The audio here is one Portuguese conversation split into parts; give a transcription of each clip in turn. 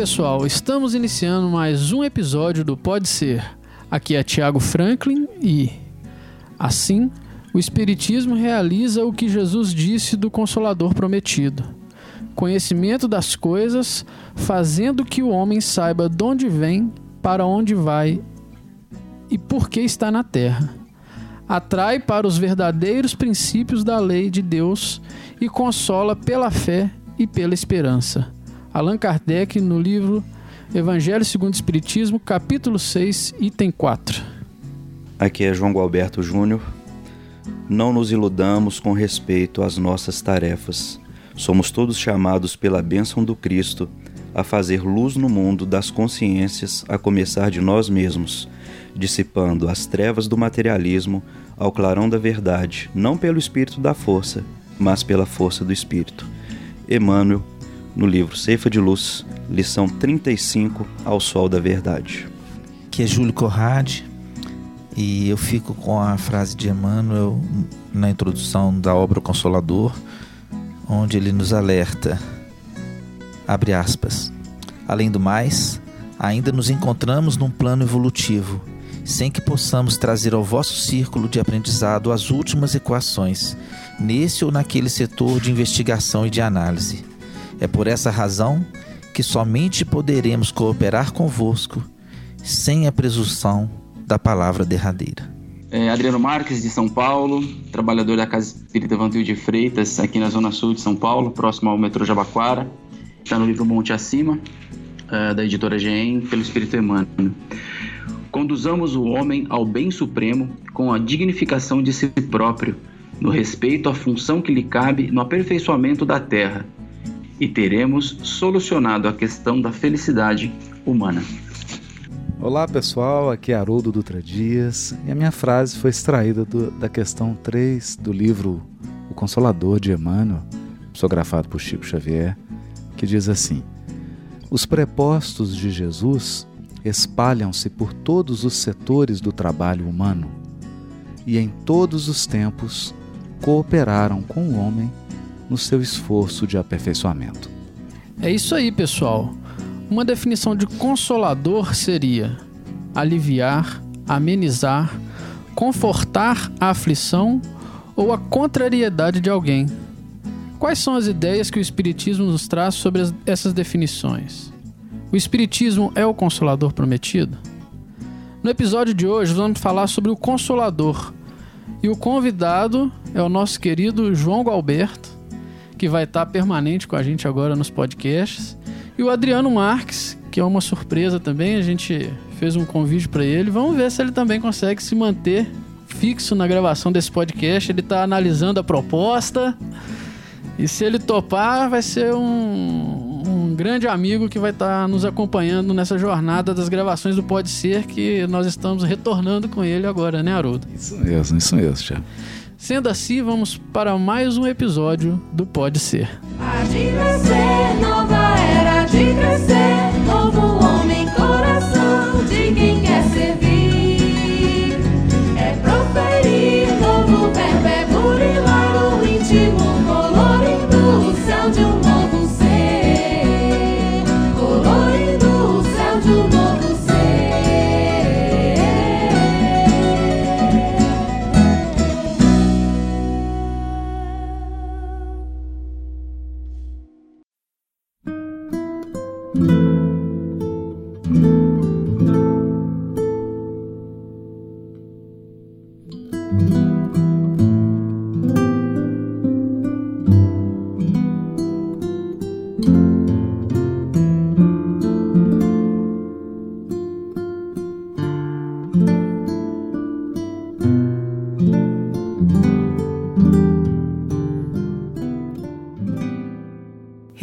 pessoal, estamos iniciando mais um episódio do Pode Ser. Aqui é Tiago Franklin e, assim, o Espiritismo realiza o que Jesus disse do Consolador prometido: conhecimento das coisas, fazendo que o homem saiba de onde vem, para onde vai e por que está na terra. Atrai para os verdadeiros princípios da lei de Deus e consola pela fé e pela esperança. Allan Kardec no livro Evangelho segundo o Espiritismo, capítulo 6, item 4. Aqui é João Gualberto Júnior. Não nos iludamos com respeito às nossas tarefas. Somos todos chamados pela bênção do Cristo a fazer luz no mundo das consciências, a começar de nós mesmos, dissipando as trevas do materialismo ao clarão da verdade, não pelo espírito da força, mas pela força do espírito. Emmanuel, no livro Ceifa de Luz, lição 35, Ao Sol da Verdade. que é Júlio Corrade e eu fico com a frase de Emmanuel na introdução da obra Consolador, onde ele nos alerta, abre aspas, além do mais, ainda nos encontramos num plano evolutivo, sem que possamos trazer ao vosso círculo de aprendizado as últimas equações, nesse ou naquele setor de investigação e de análise. É por essa razão que somente poderemos cooperar convosco sem a presunção da palavra derradeira. É, Adriano Marques, de São Paulo, trabalhador da Casa Espírita Vantil de Freitas, aqui na Zona Sul de São Paulo, próximo ao metrô Jabaquara. Está no livro Monte Acima, é, da editora GEM, pelo Espírito Emmanuel. Conduzamos o homem ao bem supremo com a dignificação de si próprio, no respeito à função que lhe cabe no aperfeiçoamento da terra, e teremos solucionado a questão da felicidade humana. Olá pessoal, aqui é Haroldo Dutra Dias e a minha frase foi extraída do- da questão 3 do livro O Consolador de Emmanuel, psicografado por Chico Xavier, que diz assim: Os prepostos de Jesus espalham-se por todos os setores do trabalho humano e em todos os tempos cooperaram com o homem no seu esforço de aperfeiçoamento. É isso aí, pessoal. Uma definição de consolador seria aliviar, amenizar, confortar a aflição ou a contrariedade de alguém. Quais são as ideias que o Espiritismo nos traz sobre as- essas definições? O Espiritismo é o consolador prometido? No episódio de hoje, vamos falar sobre o consolador. E o convidado é o nosso querido João Galberto, que vai estar permanente com a gente agora nos podcasts. E o Adriano Marques, que é uma surpresa também, a gente fez um convite para ele. Vamos ver se ele também consegue se manter fixo na gravação desse podcast. Ele está analisando a proposta. E se ele topar, vai ser um, um grande amigo que vai estar nos acompanhando nessa jornada das gravações do Pode Ser, que nós estamos retornando com ele agora, né, Haroldo? Isso mesmo, isso mesmo, Tiago. Sendo assim, vamos para mais um episódio do Pode Ser. Há de nascer, nova era de crescer, novo homem, coração de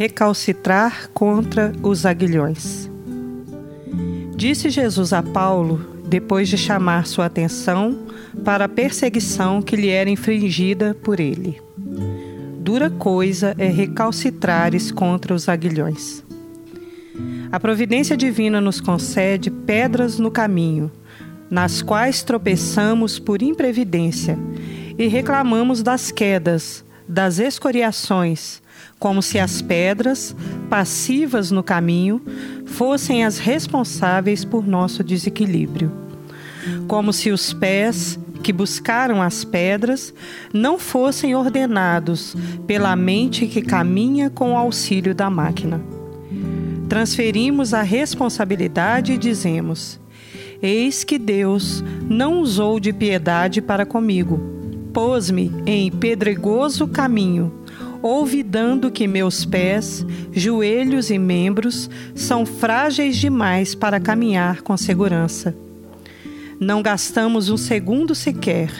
recalcitrar contra os aguilhões. Disse Jesus a Paulo, depois de chamar sua atenção para a perseguição que lhe era infringida por ele. Dura coisa é recalcitrares contra os aguilhões. A providência divina nos concede pedras no caminho, nas quais tropeçamos por imprevidência e reclamamos das quedas, das escoriações, como se as pedras, passivas no caminho, fossem as responsáveis por nosso desequilíbrio. Como se os pés que buscaram as pedras não fossem ordenados pela mente que caminha com o auxílio da máquina. Transferimos a responsabilidade e dizemos: Eis que Deus não usou de piedade para comigo, pôs-me em pedregoso caminho olvidando que meus pés, joelhos e membros são frágeis demais para caminhar com segurança. Não gastamos um segundo sequer,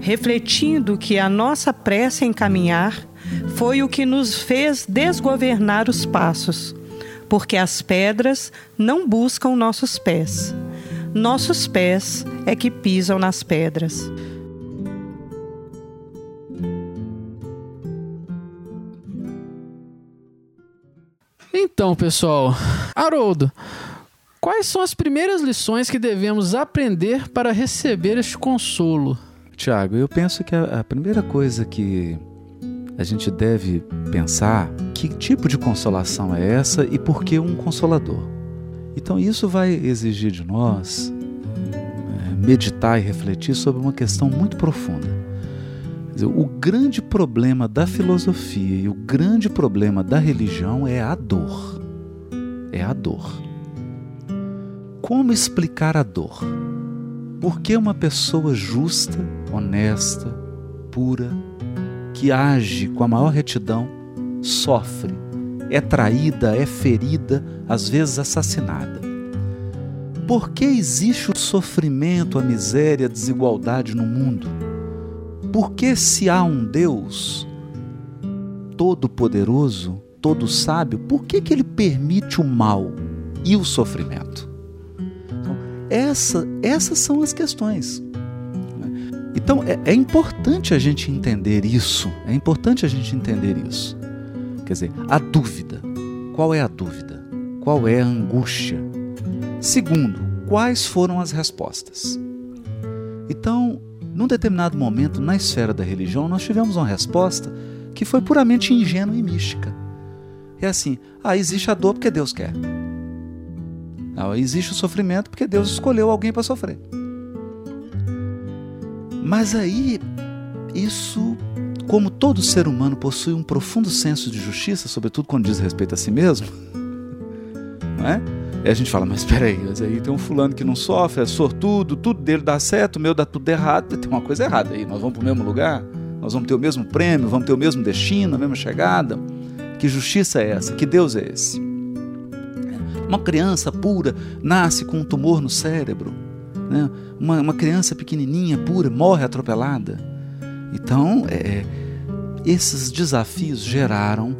refletindo que a nossa pressa em caminhar foi o que nos fez desgovernar os passos, porque as pedras não buscam nossos pés. Nossos pés é que pisam nas pedras. Então, pessoal, Haroldo, quais são as primeiras lições que devemos aprender para receber este consolo? Tiago, eu penso que a, a primeira coisa que a gente deve pensar que tipo de consolação é essa e por que um consolador. Então isso vai exigir de nós é, meditar e refletir sobre uma questão muito profunda. Dizer, o grande problema da filosofia e o grande problema da religião é a dor. É a dor. Como explicar a dor? Por que uma pessoa justa, honesta, pura, que age com a maior retidão, sofre, é traída, é ferida, às vezes assassinada? Por que existe o sofrimento, a miséria, a desigualdade no mundo? Porque se há um Deus todo-poderoso, todo sábio, por que, que ele permite o mal e o sofrimento? Então, essa, essas são as questões. Então é, é importante a gente entender isso. É importante a gente entender isso. Quer dizer, a dúvida. Qual é a dúvida? Qual é a angústia? Segundo, quais foram as respostas? Então, num determinado momento na esfera da religião, nós tivemos uma resposta que foi puramente ingênua e mística. É assim: ah, existe a dor porque Deus quer. Ah, existe o sofrimento porque Deus escolheu alguém para sofrer. Mas aí, isso, como todo ser humano possui um profundo senso de justiça, sobretudo quando diz respeito a si mesmo, não é? E a gente fala, mas espera aí, mas aí tem um fulano que não sofre, é sortudo, tudo dele dá certo, o meu dá tudo errado, tem uma coisa errada aí, nós vamos para o mesmo lugar, nós vamos ter o mesmo prêmio, vamos ter o mesmo destino, a mesma chegada. Que justiça é essa? Que Deus é esse? Uma criança pura nasce com um tumor no cérebro, né? uma, uma criança pequenininha, pura, morre atropelada. Então, é, esses desafios geraram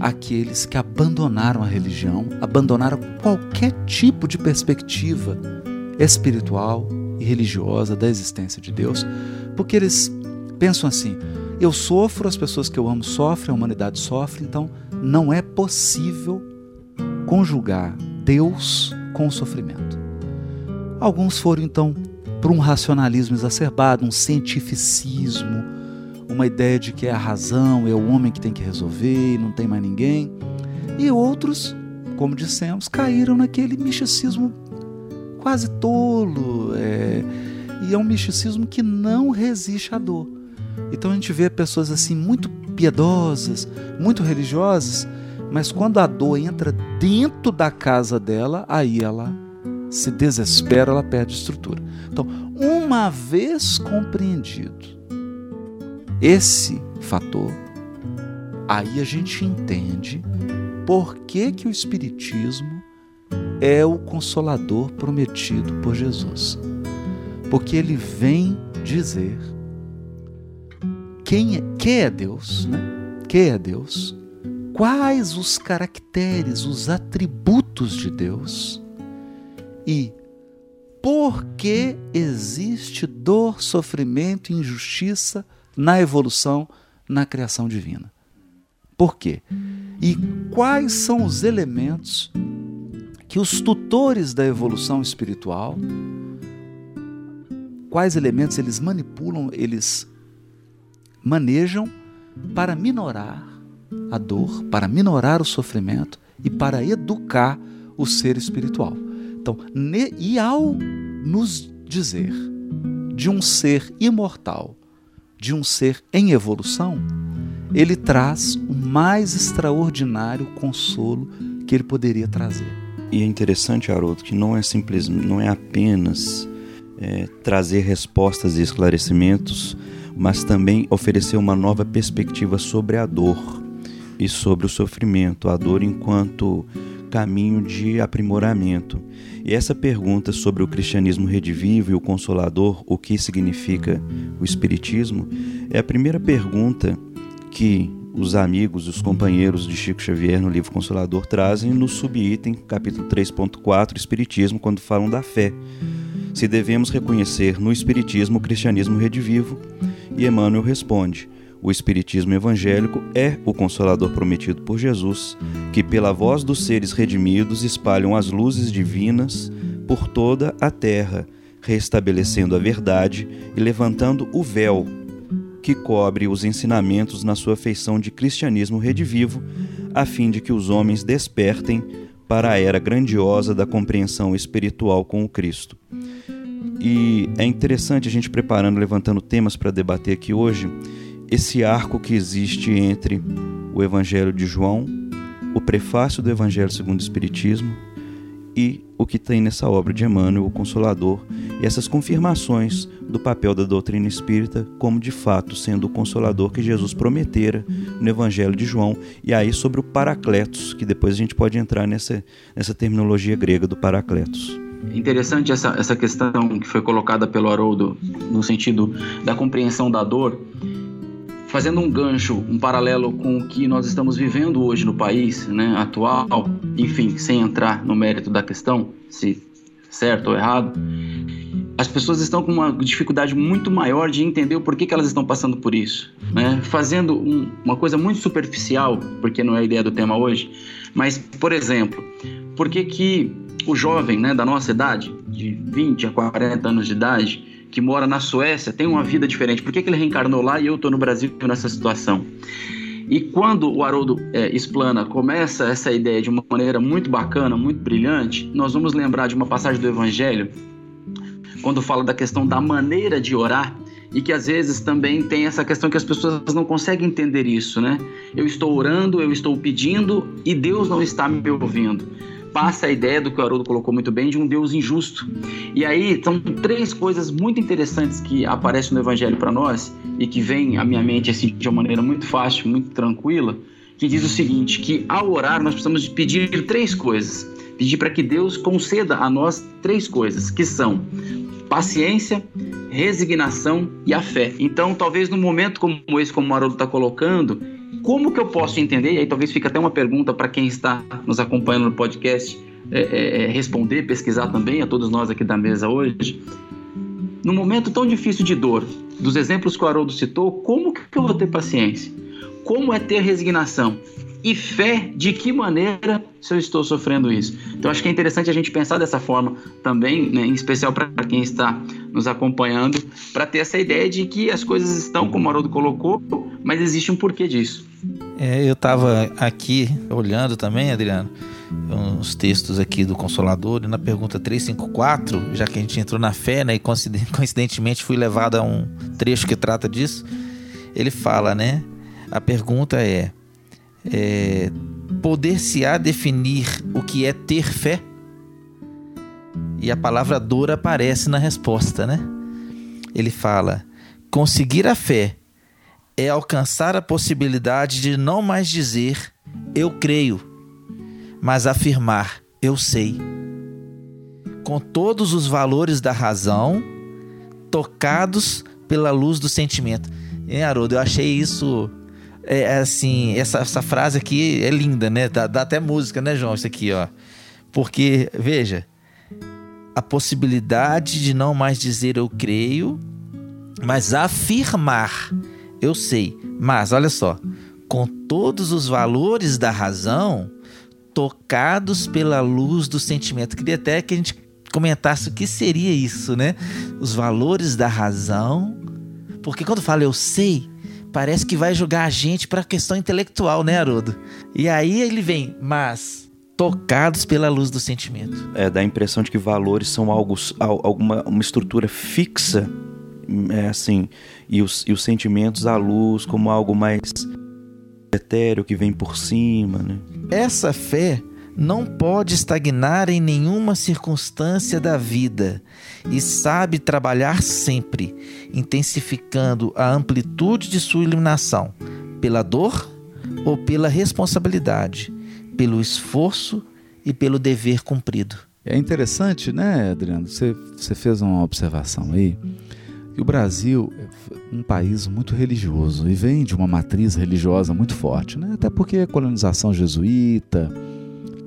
aqueles que abandonaram a religião, abandonaram qualquer tipo de perspectiva espiritual e religiosa da existência de Deus, porque eles pensam assim: eu sofro, as pessoas que eu amo sofrem, a humanidade sofre, então não é possível conjugar Deus com o sofrimento. Alguns foram então para um racionalismo exacerbado, um cientificismo, uma ideia de que é a razão, é o homem que tem que resolver não tem mais ninguém. E outros, como dissemos, caíram naquele misticismo quase tolo. É, e é um misticismo que não resiste à dor. Então a gente vê pessoas assim muito piedosas, muito religiosas, mas quando a dor entra dentro da casa dela, aí ela se desespera, ela perde estrutura. Então, uma vez compreendido esse fator, aí a gente entende por que, que o Espiritismo é o consolador prometido por Jesus. Porque ele vem dizer quem é, que é Deus, né? Que é Deus, quais os caracteres, os atributos de Deus e por que existe dor, sofrimento injustiça na evolução, na criação divina. Por quê? E quais são os elementos que os tutores da evolução espiritual, quais elementos eles manipulam, eles manejam para minorar a dor, para minorar o sofrimento e para educar o ser espiritual. Então, e ao nos dizer de um ser imortal, de um ser em evolução, ele traz o mais extraordinário consolo que ele poderia trazer. E é interessante, Haroldo, que não é simples, não é apenas é, trazer respostas e esclarecimentos, mas também oferecer uma nova perspectiva sobre a dor e sobre o sofrimento, a dor enquanto caminho de aprimoramento. E essa pergunta sobre o cristianismo redivivo e o consolador, o que significa o espiritismo, é a primeira pergunta que os amigos, os companheiros de Chico Xavier no livro Consolador trazem no subitem, capítulo 3.4, Espiritismo, quando falam da fé. Se devemos reconhecer no Espiritismo o cristianismo redivivo, e Emmanuel responde: o Espiritismo evangélico é o consolador prometido por Jesus, que, pela voz dos seres redimidos, espalham as luzes divinas por toda a terra, restabelecendo a verdade e levantando o véu que cobre os ensinamentos na sua feição de cristianismo redivivo, a fim de que os homens despertem para a era grandiosa da compreensão espiritual com o Cristo. E é interessante a gente preparando, levantando temas para debater aqui hoje, esse arco que existe entre o Evangelho de João, o prefácio do Evangelho segundo o Espiritismo e o que tem nessa obra de Emmanuel, o Consolador, e essas confirmações do papel da doutrina espírita como de fato sendo o consolador que Jesus prometera no Evangelho de João, e aí sobre o Paracletos, que depois a gente pode entrar nessa, nessa terminologia grega do Paracletos. Interessante essa, essa questão que foi colocada pelo Haroldo no sentido da compreensão da dor fazendo um gancho, um paralelo com o que nós estamos vivendo hoje no país, né, atual, enfim, sem entrar no mérito da questão, se certo ou errado, as pessoas estão com uma dificuldade muito maior de entender o porquê que elas estão passando por isso, né? Fazendo um, uma coisa muito superficial, porque não é a ideia do tema hoje, mas, por exemplo, por que que o jovem, né, da nossa idade, de 20 a 40 anos de idade, que mora na Suécia tem uma vida diferente. Por que, que ele reencarnou lá e eu estou no Brasil nessa situação? E quando o Haroldo é, explana, começa essa ideia de uma maneira muito bacana, muito brilhante, nós vamos lembrar de uma passagem do Evangelho, quando fala da questão da maneira de orar, e que às vezes também tem essa questão que as pessoas não conseguem entender isso, né? Eu estou orando, eu estou pedindo e Deus não está me ouvindo passa a ideia do que o Haroldo colocou muito bem de um Deus injusto. E aí são três coisas muito interessantes que aparecem no Evangelho para nós e que vêm à minha mente assim de uma maneira muito fácil, muito tranquila, que diz o seguinte: que ao orar nós precisamos pedir três coisas. Pedir para que Deus conceda a nós três coisas, que são paciência, resignação e a fé. Então, talvez num momento como esse, como o Haroldo está colocando, como que eu posso entender? E aí talvez fique até uma pergunta para quem está nos acompanhando no podcast é, é, é, responder, pesquisar também, a todos nós aqui da mesa hoje. Num momento tão difícil de dor, dos exemplos que o Haroldo citou, como que eu vou ter paciência? Como é ter resignação? E fé de que maneira se eu estou sofrendo isso? Então acho que é interessante a gente pensar dessa forma também, né, em especial para quem está nos acompanhando, para ter essa ideia de que as coisas estão como o Haroldo colocou, mas existe um porquê disso. É, eu estava aqui olhando também, Adriano, uns textos aqui do Consolador, e na pergunta 354, já que a gente entrou na fé, né, e coincidentemente fui levado a um trecho que trata disso, ele fala, né? A pergunta é, é poder-se-á definir o que é ter fé? E a palavra dor aparece na resposta, né? Ele fala: conseguir a fé é alcançar a possibilidade de não mais dizer eu creio, mas afirmar eu sei. Com todos os valores da razão tocados pela luz do sentimento. Hein, Haroldo, eu achei isso é assim, essa, essa frase aqui é linda, né? Dá, dá até música, né, João? Isso aqui, ó. Porque, veja, a possibilidade de não mais dizer eu creio, mas afirmar eu sei. Mas olha só, com todos os valores da razão tocados pela luz do sentimento. Queria até que a gente comentasse o que seria isso, né? Os valores da razão. Porque quando fala eu sei, parece que vai jogar a gente para a questão intelectual, né, Haroldo? E aí ele vem, mas tocados pela luz do sentimento. É, dá a impressão de que valores são algo, alguma uma estrutura fixa, é assim, e os, e os sentimentos à luz como algo mais etéreo que vem por cima, né? Essa fé não pode estagnar em nenhuma circunstância da vida e sabe trabalhar sempre, intensificando a amplitude de sua iluminação pela dor ou pela responsabilidade, pelo esforço e pelo dever cumprido. É interessante, né, Adriano? Você, você fez uma observação aí que o Brasil é um país muito religioso e vem de uma matriz religiosa muito forte, né? até porque a colonização jesuíta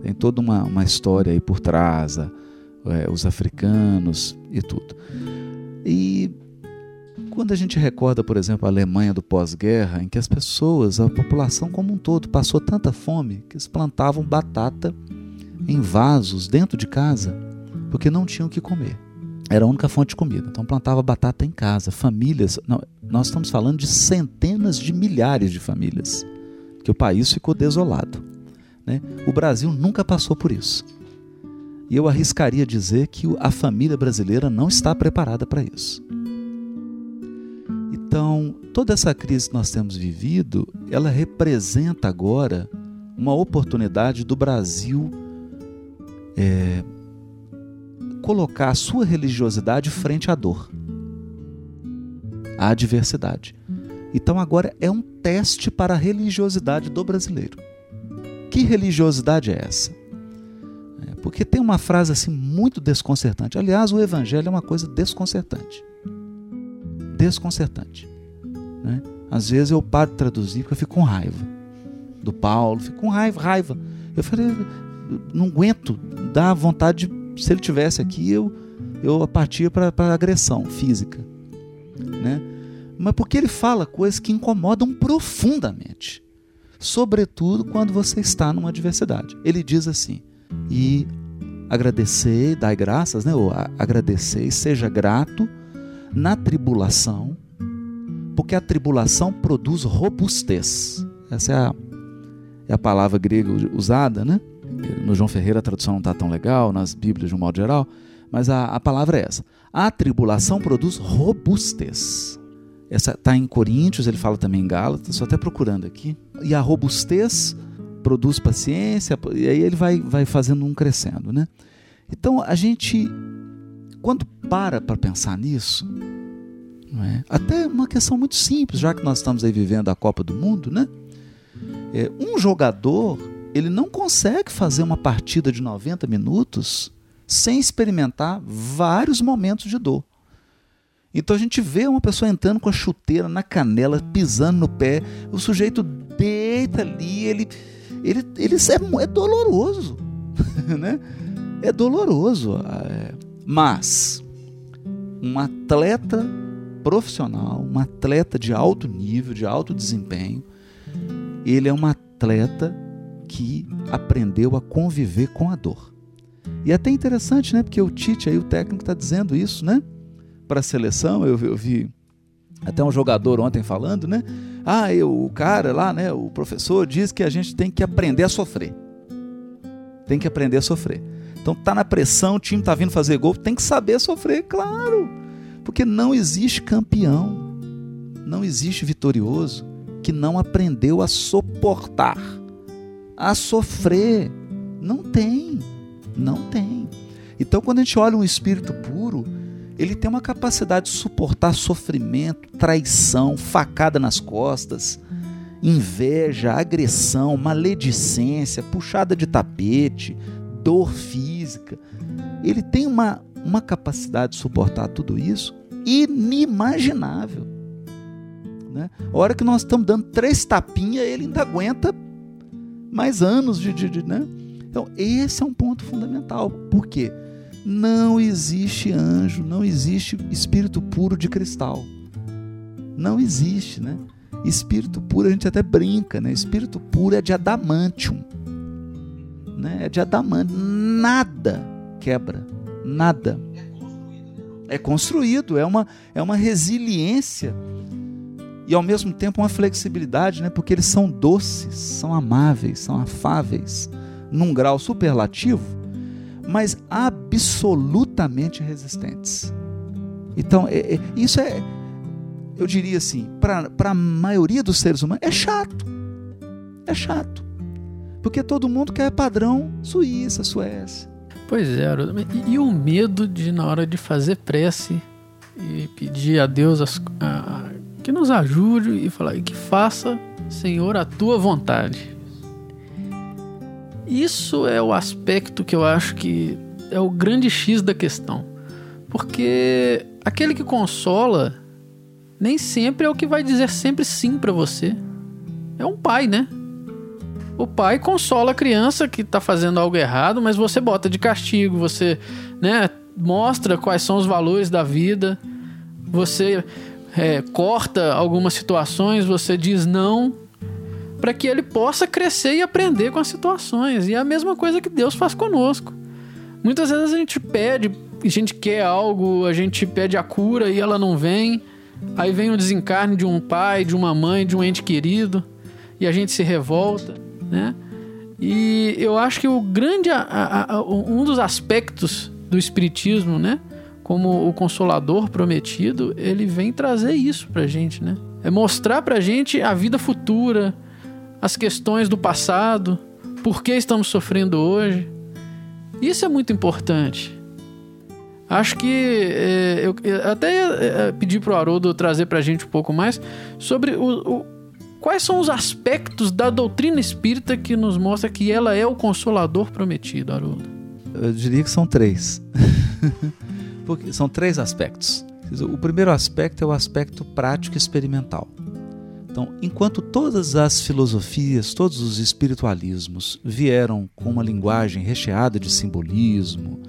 tem toda uma, uma história aí por trás, é, os africanos e tudo. E quando a gente recorda, por exemplo, a Alemanha do pós-guerra, em que as pessoas, a população como um todo, passou tanta fome que eles plantavam batata em vasos dentro de casa porque não tinham o que comer. Era a única fonte de comida. Então plantava batata em casa. Famílias, não, nós estamos falando de centenas de milhares de famílias, que o país ficou desolado. Né? O Brasil nunca passou por isso. E eu arriscaria dizer que a família brasileira não está preparada para isso. Então, toda essa crise que nós temos vivido, ela representa agora uma oportunidade do Brasil é, colocar a sua religiosidade frente à dor, à adversidade. Então agora é um teste para a religiosidade do brasileiro. Que religiosidade é essa? É, porque tem uma frase assim muito desconcertante. Aliás, o evangelho é uma coisa desconcertante. Desconcertante. Né? Às vezes eu paro de traduzir porque eu fico com raiva do Paulo, fico com raiva, raiva. Eu falei, não aguento, dá vontade de, se ele tivesse aqui, eu eu partia para agressão física, né? Mas porque ele fala coisas que incomodam profundamente sobretudo quando você está numa adversidade. Ele diz assim: e agradecer, dai graças, né? Ou agradecer, seja grato na tribulação, porque a tribulação produz robustez. Essa é a, é a palavra grega usada, né? No João Ferreira a tradução não está tão legal, nas Bíblias de um modo geral, mas a, a palavra é essa. A tribulação produz robustez. Essa está em Coríntios, ele fala também em Gálatas, estou até procurando aqui. E a robustez produz paciência, e aí ele vai, vai fazendo um crescendo, né? Então a gente, quando para para pensar nisso, é? até uma questão muito simples, já que nós estamos aí vivendo a Copa do Mundo, né? É, um jogador, ele não consegue fazer uma partida de 90 minutos sem experimentar vários momentos de dor. Então a gente vê uma pessoa entrando com a chuteira na canela, pisando no pé, o sujeito deita ali, ele, ele, ele é, é doloroso, né? É doloroso. É. Mas um atleta profissional, um atleta de alto nível, de alto desempenho, ele é um atleta que aprendeu a conviver com a dor. E é até interessante, né? Porque o Tite aí, o técnico, está dizendo isso, né? Para a seleção, eu, eu, vi até um jogador ontem falando, né? Ah, eu, o cara lá, né? O professor diz que a gente tem que aprender a sofrer. Tem que aprender a sofrer. Então tá na pressão, o time tá vindo fazer gol, tem que saber sofrer, claro. Porque não existe campeão, não existe vitorioso que não aprendeu a suportar, a sofrer. Não tem, não tem. Então quando a gente olha um espírito puro, ele tem uma capacidade de suportar sofrimento, traição, facada nas costas, inveja, agressão, maledicência, puxada de tapete, dor física. Ele tem uma, uma capacidade de suportar tudo isso inimaginável. Né? A hora que nós estamos dando três tapinhas, ele ainda aguenta mais anos de, de, de né? Então, esse é um ponto fundamental. Por quê? Não existe anjo, não existe espírito puro de cristal. Não existe, né? Espírito puro a gente até brinca, né? Espírito puro é de adamantium. Né? É de adamantium. Nada quebra. Nada. É construído, é uma, é uma resiliência e ao mesmo tempo uma flexibilidade, né? porque eles são doces, são amáveis, são afáveis, num grau superlativo, mas absolutamente resistentes. Então, é, é, isso é, eu diria assim, para a maioria dos seres humanos, é chato. É chato. Porque todo mundo quer padrão Suíça, Suécia. Pois é, e, e o medo de, na hora de fazer prece e pedir a Deus as, a, que nos ajude e falar que faça, Senhor, a tua vontade. Isso é o aspecto que eu acho que é o grande X da questão. Porque aquele que consola nem sempre é o que vai dizer sempre sim para você. É um pai, né? O pai consola a criança que tá fazendo algo errado, mas você bota de castigo, você, né, mostra quais são os valores da vida. Você é, corta algumas situações, você diz não, para que ele possa crescer e aprender com as situações. E é a mesma coisa que Deus faz conosco. Muitas vezes a gente pede, a gente quer algo, a gente pede a cura e ela não vem. Aí vem o desencarne de um pai, de uma mãe, de um ente querido, e a gente se revolta, né? E eu acho que o grande, a, a, um dos aspectos do espiritismo, né? como o consolador prometido, ele vem trazer isso pra gente, né? É mostrar pra gente a vida futura, as questões do passado, por que estamos sofrendo hoje. Isso é muito importante. Acho que é, eu, eu até é, pedi pro Haroldo trazer pra gente um pouco mais sobre o, o, quais são os aspectos da doutrina espírita que nos mostra que ela é o consolador prometido, Haroldo. Eu diria que são três. Porque são três aspectos. O primeiro aspecto é o aspecto prático experimental. Então, enquanto todas as filosofias, todos os espiritualismos vieram com uma linguagem recheada de simbolismo,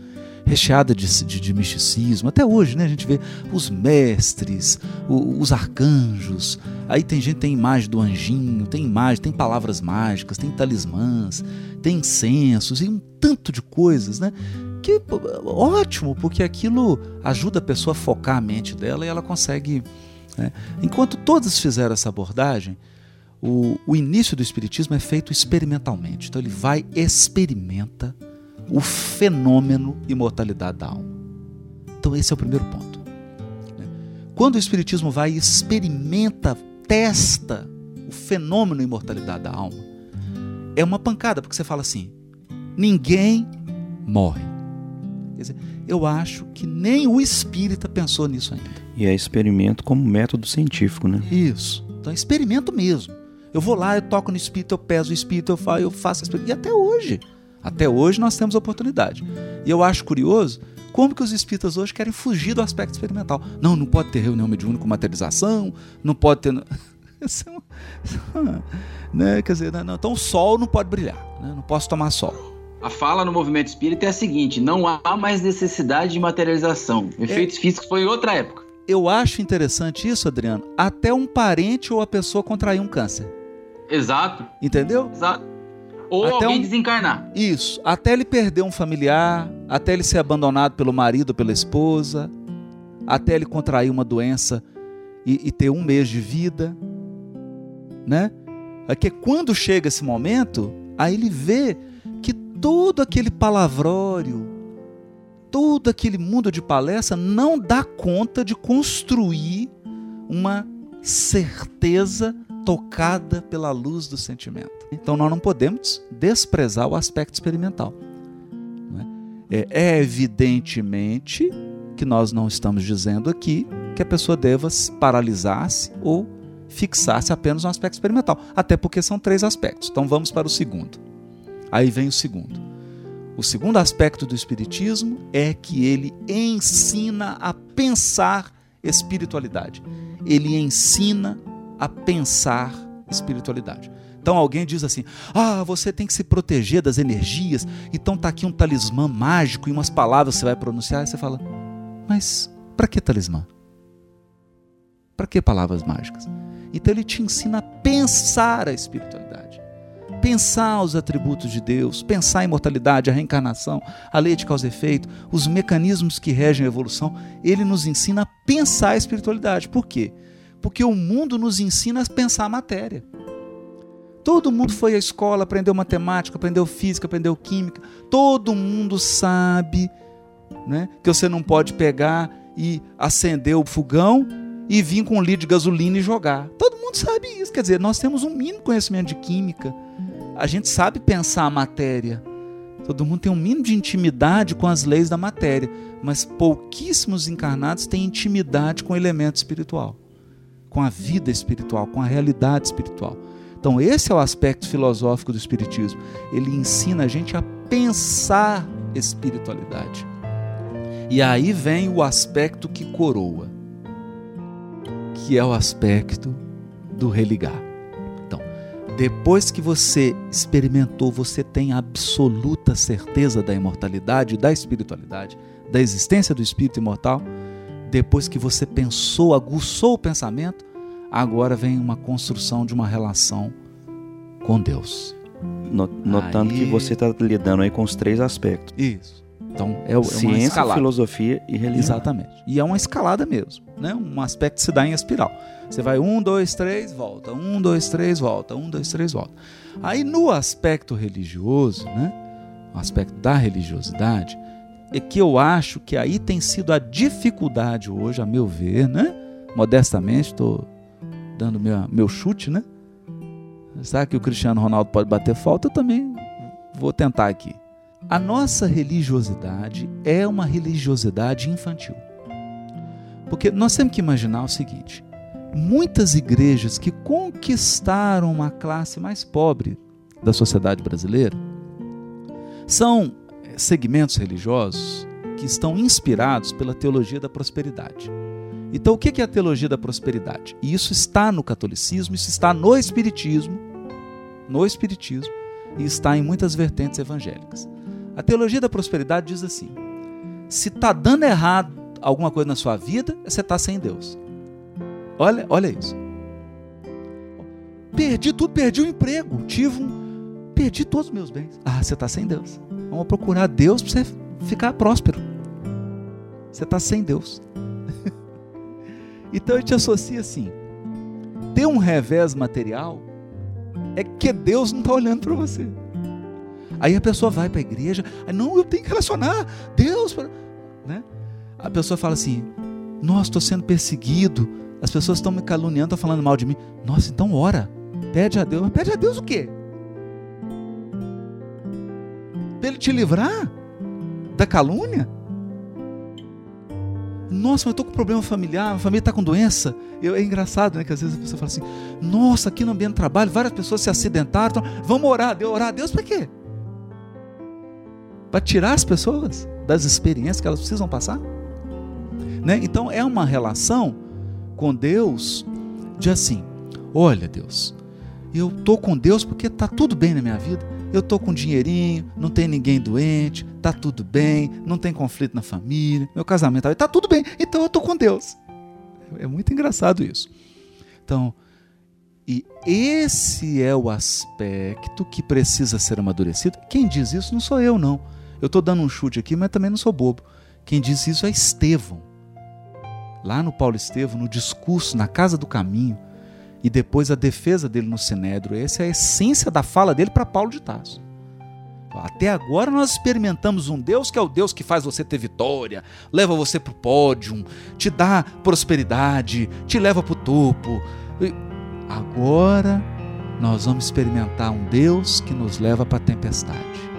recheada de, de, de misticismo, até hoje, né, a gente vê os mestres, o, os arcanjos, aí tem gente tem imagem do anjinho, tem imagem, tem palavras mágicas, tem talismãs, tem incensos e um tanto de coisas, né? que ótimo, porque aquilo ajuda a pessoa a focar a mente dela e ela consegue. Né? Enquanto todos fizeram essa abordagem, o, o início do Espiritismo é feito experimentalmente. Então ele vai experimenta o fenômeno imortalidade da alma. Então esse é o primeiro ponto. Né? Quando o Espiritismo vai e experimenta, testa o fenômeno imortalidade da alma, é uma pancada, porque você fala assim: ninguém morre. Quer dizer, eu acho que nem o espírita pensou nisso ainda. E é experimento como método científico, né? Isso. Então é experimento mesmo. Eu vou lá, eu toco no espírito, eu peso o espírito, eu faço, eu faço experimento. E até hoje. Até hoje nós temos oportunidade. E eu acho curioso como que os espíritas hoje querem fugir do aspecto experimental. Não, não pode ter reunião mediúnica com materialização, não pode ter. né? Quer dizer, não, então o sol não pode brilhar, né? não posso tomar sol. A fala no movimento espírita é a seguinte: não há mais necessidade de materialização. Efeitos é. físicos foi em outra época. Eu acho interessante isso, Adriano. Até um parente ou a pessoa contrair um câncer. Exato. Entendeu? Exato. Ou até alguém um... desencarnar. Isso. Até ele perder um familiar, até ele ser abandonado pelo marido ou pela esposa, até ele contrair uma doença e, e ter um mês de vida. Né? É que quando chega esse momento, aí ele vê todo aquele palavrório, todo aquele mundo de palestra não dá conta de construir uma certeza tocada pela luz do sentimento. Então nós não podemos desprezar o aspecto experimental. É? é evidentemente que nós não estamos dizendo aqui que a pessoa deva paralisar-se ou fixar-se apenas no aspecto experimental, até porque são três aspectos. Então vamos para o segundo. Aí vem o segundo. O segundo aspecto do Espiritismo é que ele ensina a pensar espiritualidade. Ele ensina a pensar espiritualidade. Então alguém diz assim: "Ah, você tem que se proteger das energias. Então tá aqui um talismã mágico e umas palavras você vai pronunciar". E você fala: "Mas para que talismã? Para que palavras mágicas?" Então ele te ensina a pensar a espiritualidade. Pensar os atributos de Deus, pensar a imortalidade, a reencarnação, a lei de causa e efeito, os mecanismos que regem a evolução. Ele nos ensina a pensar a espiritualidade. Por quê? Porque o mundo nos ensina a pensar a matéria. Todo mundo foi à escola, aprendeu matemática, aprendeu física, aprendeu química. Todo mundo sabe né, que você não pode pegar e acender o fogão e vir com um litro de gasolina e jogar. Todo mundo sabe isso. Quer dizer, nós temos um mínimo conhecimento de química. A gente sabe pensar a matéria. Todo mundo tem um mínimo de intimidade com as leis da matéria, mas pouquíssimos encarnados têm intimidade com o elemento espiritual, com a vida espiritual, com a realidade espiritual. Então, esse é o aspecto filosófico do Espiritismo. Ele ensina a gente a pensar espiritualidade. E aí vem o aspecto que coroa, que é o aspecto do religar. Depois que você experimentou, você tem absoluta certeza da imortalidade, da espiritualidade, da existência do espírito imortal. Depois que você pensou, aguçou o pensamento, agora vem uma construção de uma relação com Deus. Notando Aí- que você está lidando aí com os três aspectos: Isso. Então é, é ciência, filosofia e religião. Exatamente. E é uma escalada mesmo, né? Um aspecto que se dá em espiral. Você vai um, dois, três, volta. Um, dois, três, volta. Um, dois, três, volta. Aí no aspecto religioso, né? O aspecto da religiosidade, é que eu acho que aí tem sido a dificuldade hoje, a meu ver, né? Modestamente, estou dando meu, meu chute, né? Sabe que o Cristiano Ronaldo pode bater falta? Eu também vou tentar aqui. A nossa religiosidade é uma religiosidade infantil. Porque nós temos que imaginar o seguinte: muitas igrejas que conquistaram uma classe mais pobre da sociedade brasileira são segmentos religiosos que estão inspirados pela teologia da prosperidade. Então, o que é a teologia da prosperidade? Isso está no catolicismo, isso está no espiritismo, no espiritismo e está em muitas vertentes evangélicas. A teologia da prosperidade diz assim: se está dando errado alguma coisa na sua vida, você está sem Deus. Olha, olha isso. Perdi tudo, perdi o emprego, tive um, perdi todos os meus bens. Ah, você está sem Deus. Vamos procurar Deus para você ficar próspero. Você está sem Deus. então eu te associo assim: ter um revés material é que Deus não está olhando para você. Aí a pessoa vai para a igreja, aí, não, eu tenho que relacionar Deus. pra-" Né? A pessoa fala assim: Nossa, estou sendo perseguido, as pessoas estão me caluniando, estão falando mal de mim. Nossa, então ora, pede a Deus. Pede a Deus o quê? Para Ele te livrar da calúnia? Nossa, mas eu estou com problema familiar, a família está com doença. Eu- é engraçado, né? Que às vezes a pessoa fala assim: Nossa, aqui no ambiente do trabalho, várias pessoas se acidentaram. então, vamos orar Deus. Orar a Deus para quê? Para tirar as pessoas das experiências que elas precisam passar? Né? Então é uma relação com Deus de assim: Olha, Deus, eu tô com Deus porque tá tudo bem na minha vida. Eu tô com dinheirinho, não tem ninguém doente, tá tudo bem, não tem conflito na família, meu casamento tá, tá tudo bem, então eu tô com Deus. É muito engraçado isso. Então, e esse é o aspecto que precisa ser amadurecido. Quem diz isso não sou eu, não. Eu estou dando um chute aqui, mas também não sou bobo. Quem diz isso é Estevão. Lá no Paulo Estevão, no discurso, na Casa do Caminho, e depois a defesa dele no Sinédrio. Essa é a essência da fala dele para Paulo de Tarso. Até agora nós experimentamos um Deus que é o Deus que faz você ter vitória, leva você para o pódio, te dá prosperidade, te leva para o topo. Agora nós vamos experimentar um Deus que nos leva para a tempestade,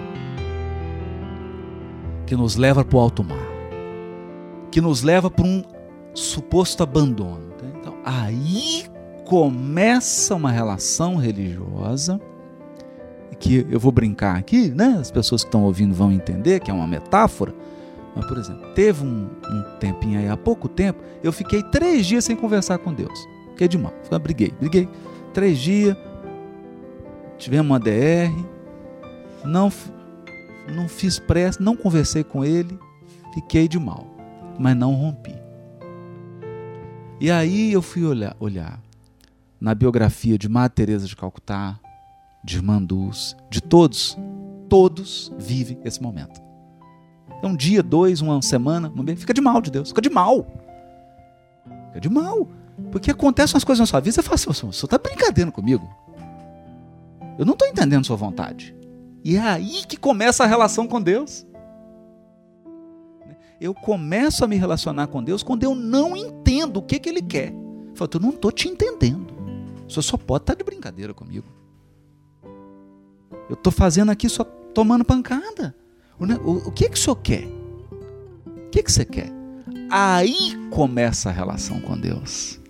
que nos leva para o alto mar, que nos leva para um suposto abandono. tá? Então, aí começa uma relação religiosa que eu vou brincar aqui, né? As pessoas que estão ouvindo vão entender que é uma metáfora. Mas, por exemplo, teve um, um tempinho aí, há pouco tempo, eu fiquei três dias sem conversar com Deus. Fiquei de mal. Briguei, briguei. Três dias, tivemos uma DR, não, não fiz pressa, não conversei com ele, fiquei de mal, mas não rompi. E aí eu fui olhar, olhar na biografia de Madre Teresa de Calcutá, de Dulce, de todos, todos vivem esse momento. É um dia, dois, uma semana, fica de mal de Deus, fica de mal. Fica de mal. Porque acontecem umas coisas na sua vida, você fala assim, você está brincando comigo. Eu não estou entendendo sua vontade. E é aí que começa a relação com Deus. Eu começo a me relacionar com Deus quando eu não entendo o que, que Ele quer. Eu eu não estou te entendendo. Senhor só pode estar tá de brincadeira comigo. Eu estou fazendo aqui só tomando pancada. O, o, o que, que o senhor quer? O que, que você quer? Aí começa a relação com Deus.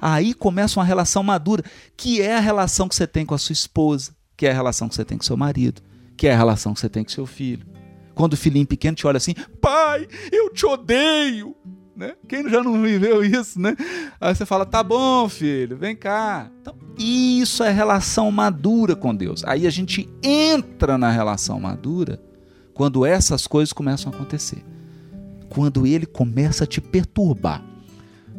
Aí começa uma relação madura, que é a relação que você tem com a sua esposa, que é a relação que você tem com seu marido, que é a relação que você tem com seu filho. Quando o filhinho pequeno te olha assim, pai, eu te odeio. Né? Quem já não viveu isso, né? Aí você fala, tá bom, filho, vem cá. Então, isso é relação madura com Deus. Aí a gente entra na relação madura quando essas coisas começam a acontecer. Quando ele começa a te perturbar.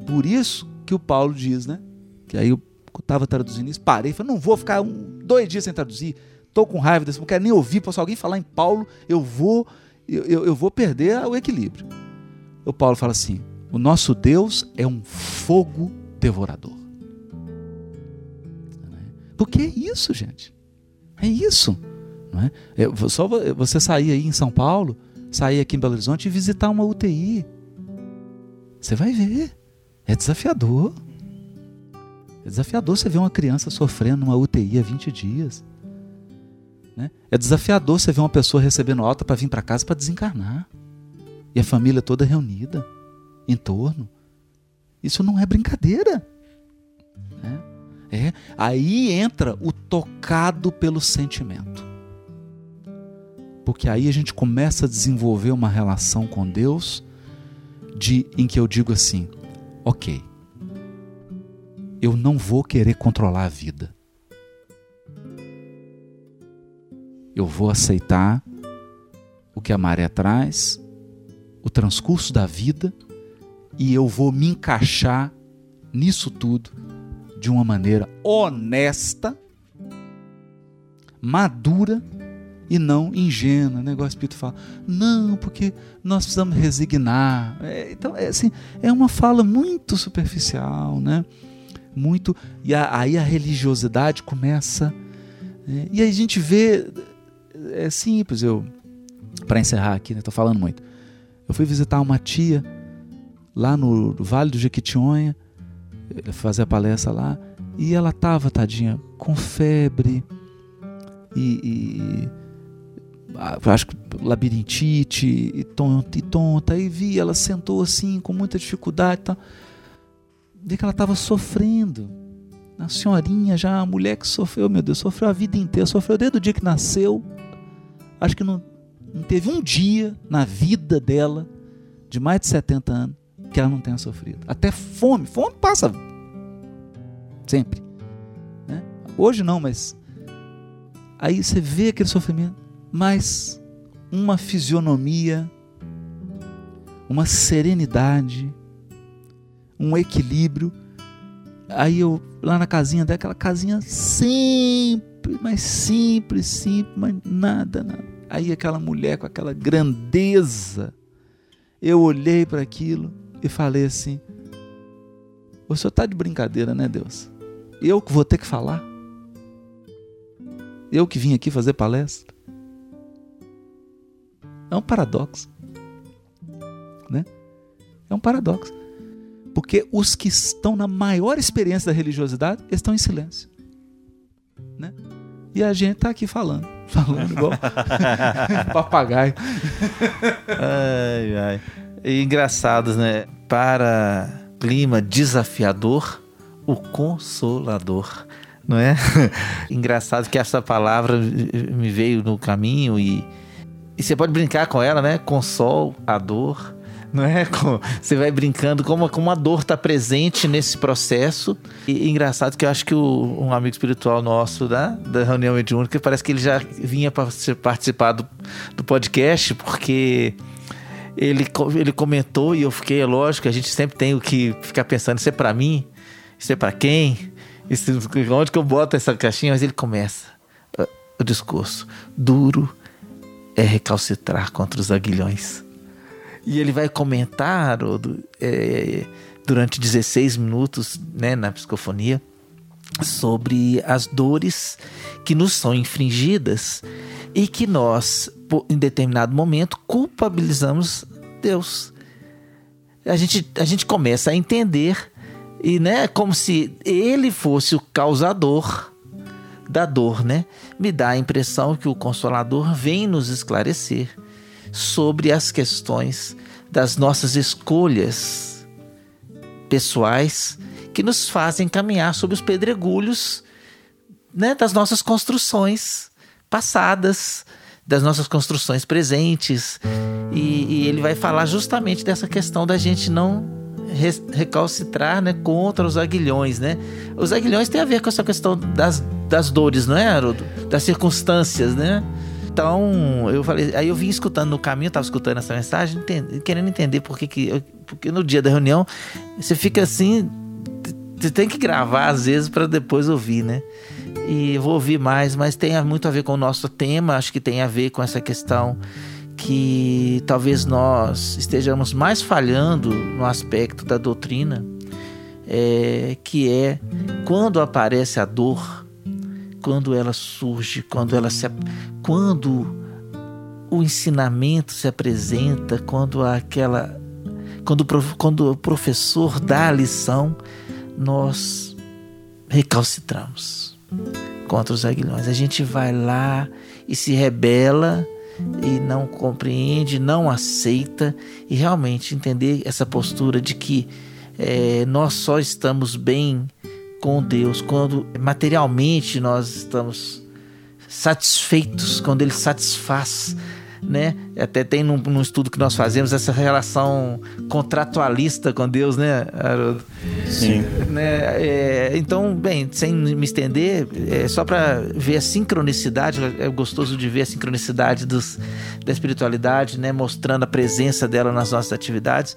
Por isso que o Paulo diz, né? Que aí eu estava traduzindo isso, parei, falei, não vou ficar um, dois dias sem traduzir, estou com raiva desse, não quero nem ouvir, se alguém falar em Paulo, eu vou, eu, eu, eu vou perder o equilíbrio. O Paulo fala assim: o nosso Deus é um fogo devorador. Por que isso, gente? É isso. Não é? é só você sair aí em São Paulo, sair aqui em Belo Horizonte e visitar uma UTI. Você vai ver. É desafiador. É desafiador você ver uma criança sofrendo numa UTI há 20 dias. Né? É desafiador você ver uma pessoa recebendo alta para vir para casa para desencarnar. E a família toda reunida em torno. Isso não é brincadeira. Né? É. Aí entra o tocado pelo sentimento. Porque aí a gente começa a desenvolver uma relação com Deus de em que eu digo assim: ok, eu não vou querer controlar a vida. Eu vou aceitar o que a maré traz, o transcurso da vida, e eu vou me encaixar nisso tudo de uma maneira honesta, madura e não ingênua. Né? O Espírito fala, não, porque nós precisamos resignar. É, então, é, assim, é uma fala muito superficial, né? Muito. E a, aí a religiosidade começa. Né? E aí a gente vê. É simples, eu. Para encerrar aqui, né? Falando muito. Eu fui visitar uma tia lá no, Vale do Jequitinhonha, fazer a palestra lá, e ela tava, tadinha, com febre e, e acho que labirintite e tonta, e tonta. Aí vi, ela sentou assim, com muita dificuldade. Tá? Vi que ela estava sofrendo. A senhorinha já, a mulher que sofreu, meu Deus, sofreu a vida inteira, sofreu desde o dia que nasceu. Acho que não, não teve um dia na vida dela, de mais de 70 anos, que ela não tenha sofrido. Até fome, fome passa sempre. Né? Hoje não, mas aí você vê aquele sofrimento mas uma fisionomia, uma serenidade, um equilíbrio. Aí eu, lá na casinha daquela casinha sempre, mas simples, simples, mas nada, nada. Aí aquela mulher com aquela grandeza, eu olhei para aquilo e falei assim: O senhor está de brincadeira, né, Deus? Eu que vou ter que falar? Eu que vim aqui fazer palestra? É um paradoxo. Né? É um paradoxo. Porque os que estão na maior experiência da religiosidade estão em silêncio. Né? E a gente está aqui falando. Falando igual papagaio. ai, ai. E engraçados, né? Para clima desafiador, o consolador. Não é? Engraçado que essa palavra me veio no caminho e e você pode brincar com ela, né? Consol, a dor, não é? Você vai brincando como, como a dor está presente nesse processo. E, engraçado que eu acho que o- um amigo espiritual nosso da, da reunião mediúnica parece que ele já vinha para participar do, do podcast, porque ele, ele comentou e eu fiquei, é lógico, a gente sempre tem o que ficar pensando, isso é para mim? Isso é para quem? Isso, onde que eu boto essa caixinha? Mas ele começa ah, o discurso. Duro é recalcitrar contra os aguilhões. E ele vai comentar é, durante 16 minutos né, na psicofonia sobre as dores que nos são infringidas e que nós, em determinado momento, culpabilizamos Deus. A gente, a gente começa a entender e né, como se ele fosse o causador da dor, né? Me dá a impressão que o Consolador vem nos esclarecer sobre as questões das nossas escolhas pessoais que nos fazem caminhar sobre os pedregulhos né, das nossas construções passadas, das nossas construções presentes. E, e ele vai falar justamente dessa questão da gente não re- recalcitrar né, contra os aguilhões. Né? Os aguilhões têm a ver com essa questão das, das dores, não é, Haroldo? Das circunstâncias, né? Então, eu falei, aí eu vim escutando no caminho, estava escutando essa mensagem, enten- querendo entender por que, que porque no dia da reunião você fica assim, você tem que gravar às vezes para depois ouvir, né? E eu vou ouvir mais, mas tem muito a ver com o nosso tema, acho que tem a ver com essa questão que talvez nós estejamos mais falhando no aspecto da doutrina, é, que é quando aparece a dor, quando ela surge, quando ela se quando o ensinamento se apresenta, quando aquela quando quando o professor dá a lição, nós recalcitramos contra os aguilhões. A gente vai lá e se rebela e não compreende, não aceita e realmente entender essa postura de que eh, nós só estamos bem com Deus quando materialmente nós estamos satisfeitos, quando Ele satisfaz. Né? Até tem num, num estudo que nós fazemos essa relação contratualista com Deus, né, Haroldo? Sim. né? É, então, bem, sem me estender, é só para ver a sincronicidade, é gostoso de ver a sincronicidade dos, da espiritualidade, né? Mostrando a presença dela nas nossas atividades.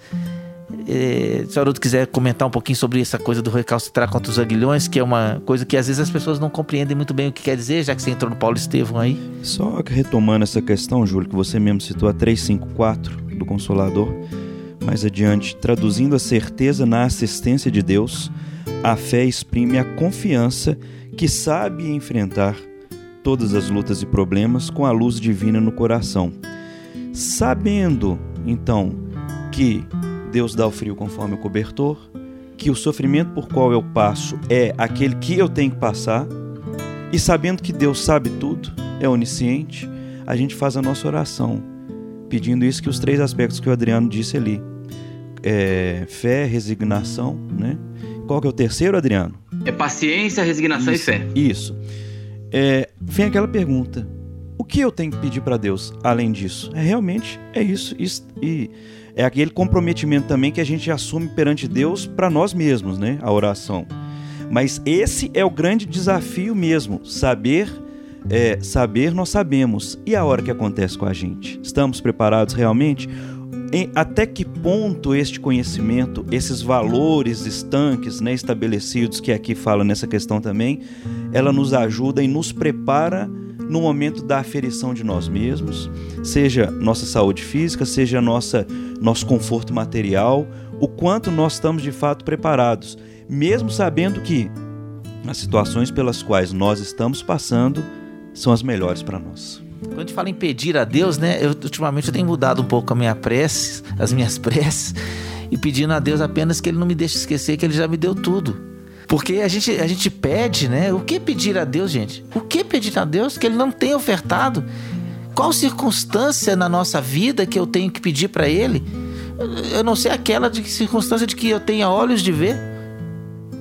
É, se o Haroldo quiser comentar um pouquinho sobre essa coisa do recalcitrar contra os aguilhões, que é uma coisa que às vezes as pessoas não compreendem muito bem o que quer dizer, já que você entrou no Paulo Estevão aí. Só retomando essa questão, Júlio, que você mesmo citou a 354 do Consolador, mais adiante, traduzindo a certeza na assistência de Deus, a fé exprime a confiança que sabe enfrentar todas as lutas e problemas com a luz divina no coração. Sabendo, então, que Deus dá o frio conforme o cobertor, que o sofrimento por qual eu passo é aquele que eu tenho que passar, e sabendo que Deus sabe tudo, é onisciente, a gente faz a nossa oração, pedindo isso que os três aspectos que o Adriano disse ali. É, fé, resignação, né? Qual que é o terceiro, Adriano? É paciência, resignação Isso, e fé. Isso. É, vem aquela pergunta: o que eu tenho que pedir para Deus além disso? É realmente é isso, isso e é aquele comprometimento também que a gente assume perante Deus para nós mesmos, né? A oração. Mas esse é o grande desafio mesmo, saber é, saber nós sabemos e a hora que acontece com a gente. Estamos preparados realmente? Em, até que ponto este conhecimento, esses valores estanques, né, estabelecidos que aqui fala nessa questão também, ela nos ajuda e nos prepara no momento da aferição de nós mesmos, seja nossa saúde física, seja nossa nosso conforto material, o quanto nós estamos de fato preparados, mesmo sabendo que as situações pelas quais nós estamos passando são as melhores para nós. Quando a gente fala em pedir a Deus, né? Eu, ultimamente eu tenho mudado um pouco a minha prece, as minhas preces, e pedindo a Deus apenas que Ele não me deixe esquecer que Ele já me deu tudo. Porque a gente, a gente pede, né? O que pedir a Deus, gente? O que pedir a Deus que Ele não tem ofertado? Qual circunstância na nossa vida que eu tenho que pedir para Ele? Eu não sei aquela de circunstância de que eu tenha olhos de ver.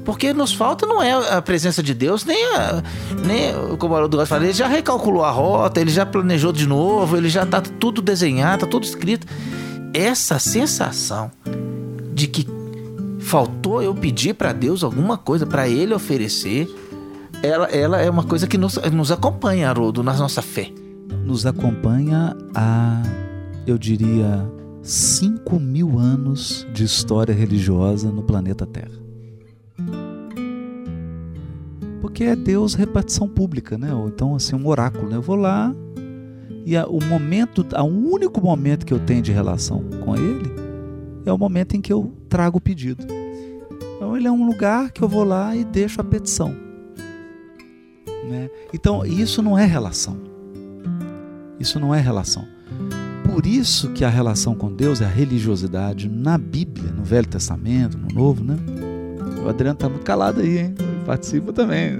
Porque nos falta não é a presença de Deus, nem, a, nem como o de falar, ele já recalculou a rota, ele já planejou de novo, ele já tá tudo desenhado, tá tudo escrito. essa sensação de que faltou eu pedir para Deus alguma coisa para Ele oferecer, ela, ela é uma coisa que nos, nos acompanha, Haroldo, na nossa fé. Nos acompanha há, eu diria, 5 mil anos de história religiosa no planeta Terra. Porque é Deus repartição pública, né? Ou então assim um oráculo, né? Eu vou lá e a, o momento, o único momento que eu tenho de relação com Ele é o momento em que eu trago o pedido. Então ele é um lugar que eu vou lá e deixo a petição. Né? Então isso não é relação. Isso não é relação. Por isso que a relação com Deus é a religiosidade na Bíblia, no Velho Testamento, no Novo, né? O Adriano tá muito calado aí, hein? Participa também.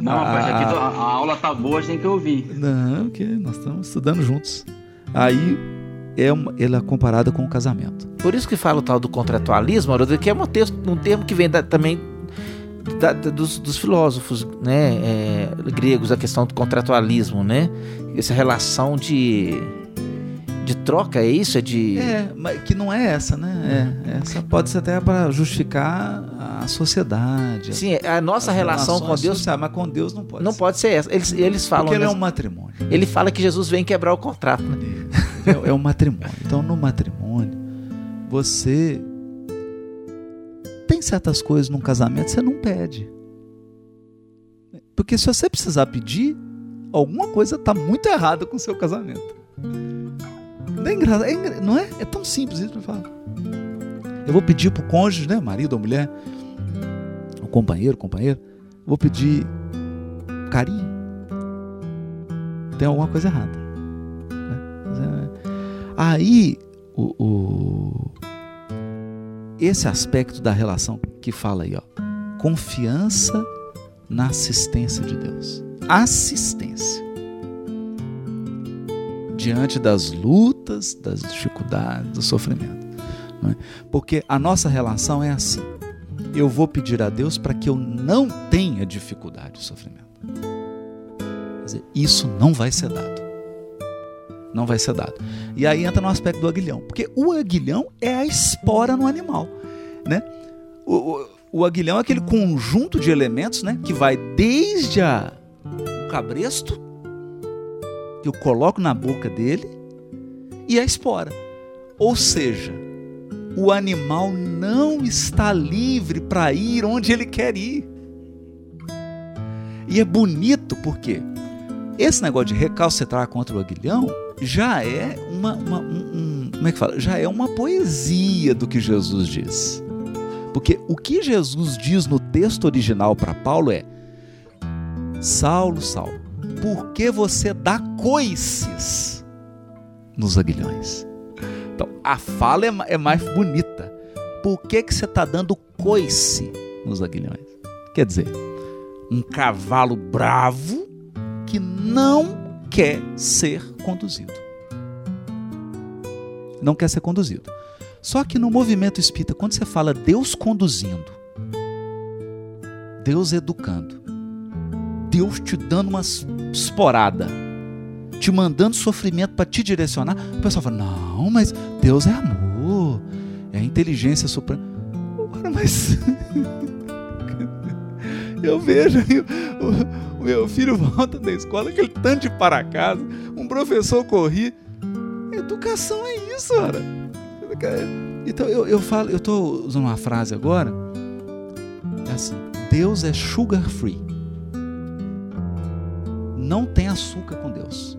Não, rapaz, aqui a, a aula tá boa, a gente tem que ouvir. Não, que nós estamos estudando juntos. Aí é uma, ela é comparada com o casamento. Por isso que fala o tal do contratualismo, que é um, texto, um termo que vem da, também da, da, dos, dos, filósofos né, é, gregos, a questão do contratualismo, né? Essa relação de de troca, é isso? É de. É, mas que não é essa, né? É, essa pode ser até para justificar a sociedade. Sim, a nossa relação com Deus. Sociais, mas com Deus não pode Não ser. pode ser essa. Eles, eles falam. Porque ele é um matrimônio. Ele fala que Jesus vem quebrar o contrato, né? É, é um matrimônio. Então, no matrimônio, você. Tem certas coisas num casamento que você não pede. Porque se você precisar pedir, alguma coisa está muito errada com o seu casamento. Não é engraçado, é, não é? É tão simples isso falar. Eu vou pedir pro cônjuge, né, marido ou mulher, o companheiro, companheiro, vou pedir carinho. Tem alguma coisa errada. Né? Aí, o, o, esse aspecto da relação que fala aí, ó, confiança na assistência de Deus. Assistência diante das lutas, das dificuldades, do sofrimento. É? Porque a nossa relação é assim. Eu vou pedir a Deus para que eu não tenha dificuldade de sofrimento. Quer dizer, isso não vai ser dado. Não vai ser dado. E aí entra no aspecto do aguilhão. Porque o aguilhão é a espora no animal. Né? O, o, o aguilhão é aquele conjunto de elementos né, que vai desde a, o cabresto eu coloco na boca dele e a espora. Ou seja, o animal não está livre para ir onde ele quer ir. E é bonito porque esse negócio de recalcitrar contra o aguilhão já é uma, uma um, um, como é que fala? Já é uma poesia do que Jesus diz. Porque o que Jesus diz no texto original para Paulo é: Saulo, Saulo, por que você dá coices nos aguilhões. Então, a fala é, é mais bonita. Por que, que você está dando coice nos aguilhões? Quer dizer, um cavalo bravo que não quer ser conduzido. Não quer ser conduzido. Só que no movimento espírita, quando você fala Deus conduzindo, Deus educando, Deus te dando uma esporada, te mandando sofrimento para te direcionar, o pessoal fala: não, mas Deus é amor, é inteligência suprema. Mas. Eu vejo o, o, meu filho volta da escola, aquele tanto de para casa, um professor corri. Educação é isso, ora. Então eu, eu falo, eu estou usando uma frase agora, é assim, Deus é sugar free. Não tem açúcar com Deus.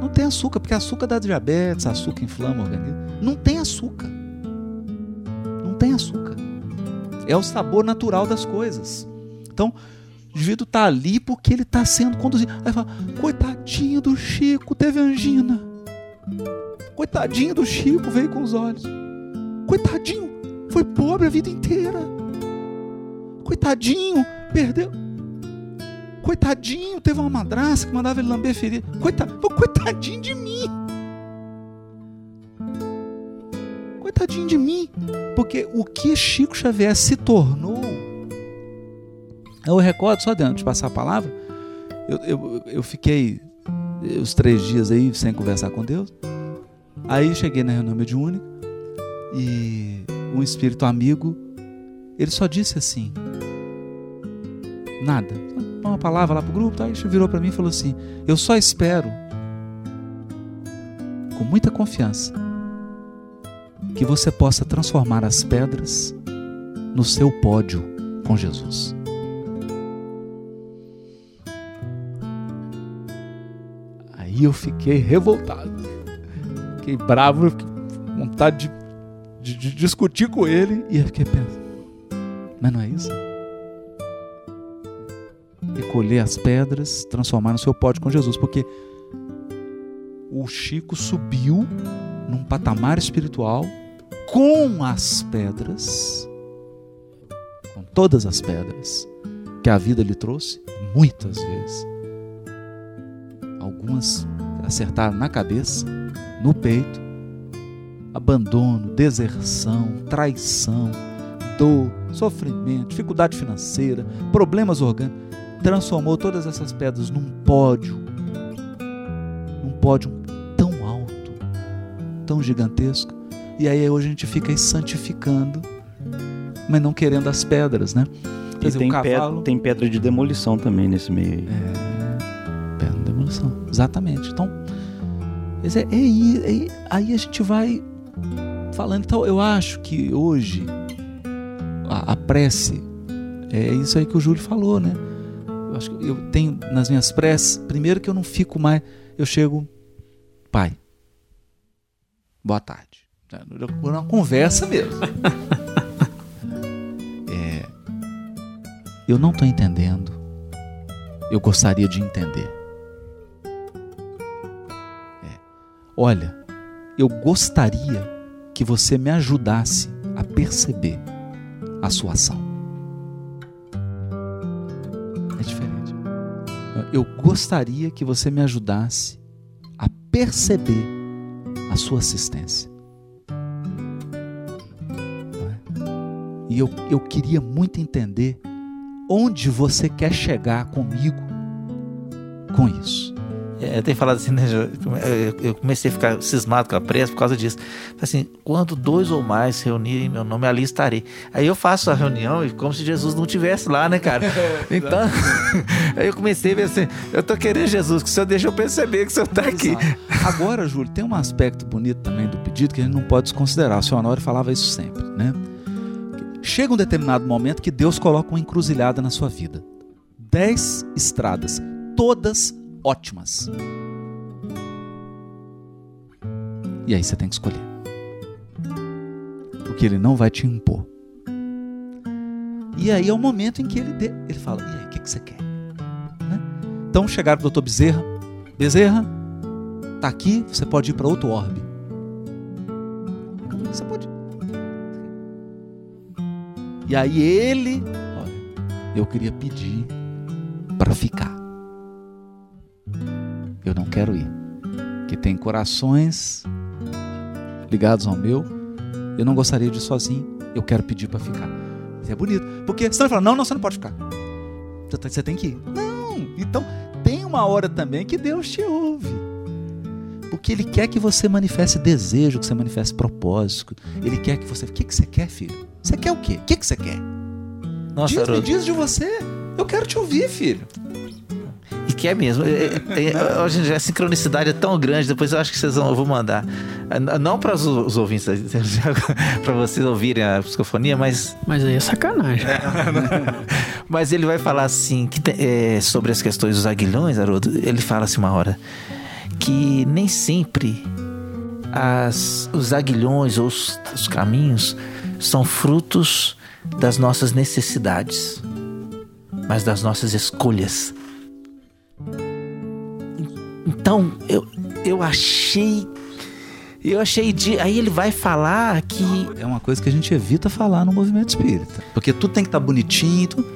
Não tem açúcar, porque açúcar dá diabetes, açúcar inflama o organismo. Não tem açúcar. Não tem açúcar. É o sabor natural das coisas. Então, o indivíduo está ali porque ele está sendo conduzido. Aí fala, coitadinho do Chico, teve angina. Coitadinho do Chico, veio com os olhos. Coitadinho, foi pobre a vida inteira. Coitadinho, perdeu. Coitadinho, teve uma madraça que mandava ele lamber ferida. Coitadinho, coitadinho de mim. Coitadinho de mim. Porque o que Chico Xavier se tornou. Eu recordo, só antes de passar a palavra, eu, eu, eu fiquei os três dias aí sem conversar com Deus. Aí cheguei na reunião mediúnica e um espírito amigo, ele só disse assim, nada, uma palavra lá pro grupo, tá? aí virou para mim e falou assim: "Eu só espero com muita confiança que você possa transformar as pedras no seu pódio com Jesus." Aí eu fiquei revoltado. Fiquei bravo, fiquei vontade de, de, de discutir com ele. E eu fiquei pensando, mas não é isso? Recolher as pedras, transformar no seu pódio com Jesus. Porque o Chico subiu num patamar espiritual com as pedras, com todas as pedras que a vida lhe trouxe, muitas vezes. Algumas acertaram na cabeça, no peito, abandono, deserção, traição, dor, sofrimento, dificuldade financeira, problemas orgânicos. Transformou todas essas pedras num pódio, num pódio tão alto, tão gigantesco. E aí hoje a gente fica aí santificando, mas não querendo as pedras, né? Quer dizer, tem, cavalo... pedra, tem pedra de demolição também nesse meio aí. É, pedra de demolição, exatamente. Então, é, é aí, é aí a gente vai falando. Então, eu acho que hoje a, a prece é isso aí que o Júlio falou, né? Acho que eu tenho nas minhas preces, primeiro que eu não fico mais, eu chego, pai, boa tarde. É uma conversa mesmo. É, eu não estou entendendo. Eu gostaria de entender. É, olha, eu gostaria que você me ajudasse a perceber a sua ação. Eu gostaria que você me ajudasse a perceber a sua assistência. É? E eu, eu queria muito entender onde você quer chegar comigo com isso. É, eu tenho falado assim, né? Eu- comecei a ficar cismado com a pressa por causa disso. Assim, quando dois ou mais se reunirem em meu nome, ali estarei. Aí eu faço a reunião e como se Jesus não estivesse lá, né, cara? Então, aí eu comecei a ver assim, eu tô querendo Jesus, que o senhor deixa eu perceber que o senhor tá aqui. Agora, Júlio, tem um aspecto bonito também do pedido que a gente não pode desconsiderar. O senhor Honório falava isso sempre, né? Chega um determinado momento que Deus coloca uma encruzilhada na sua vida. Dez estradas, todas ótimas. E aí você tem que escolher. Porque ele não vai te impor. E aí é o momento em que ele, ele fala: e aí, o que, que você quer? Né? Então chegaram o doutor Bezerra: Bezerra, tá aqui, você pode ir para outro orbe. Você pode. E aí ele, olha, eu queria pedir para ficar. Eu não quero ir. Que tem corações ligados ao meu. Eu não gostaria de ir sozinho. Eu quero pedir para ficar. Isso é bonito. Porque senão ele fala: não, não, você não pode ficar. Você tem- Você tem que ir. Não. Então tem uma hora também que Deus te ouve. Porque Ele quer que você manifeste desejo, que você manifeste propósito. Ele quer que você. O que, que você quer, filho? Você quer o quê? O que, que você quer? Nossa, diz, me diz de você. Eu quero te ouvir, filho. Que é mesmo. É, é, é, hoje em dia a sincronicidade é tão grande, depois eu acho que vocês vão, eu vou mandar. Ah, Não para os, os ouvintes, para vocês ouvirem a psicofonia, mas, Mas aí é sacanagem. mas ele vai falar assim, que tem- é, sobre as questões dos aguilhões, Haroldo, ele fala assim uma hora, que nem sempre as, os aguilhões ou os, os caminhos são frutos das nossas necessidades, mas das nossas escolhas. Então, eu, eu achei. Eu achei de. Aí ele vai falar que. É uma coisa que a gente evita falar no movimento espírita. Porque tudo tem que estar bonitinho. tudo-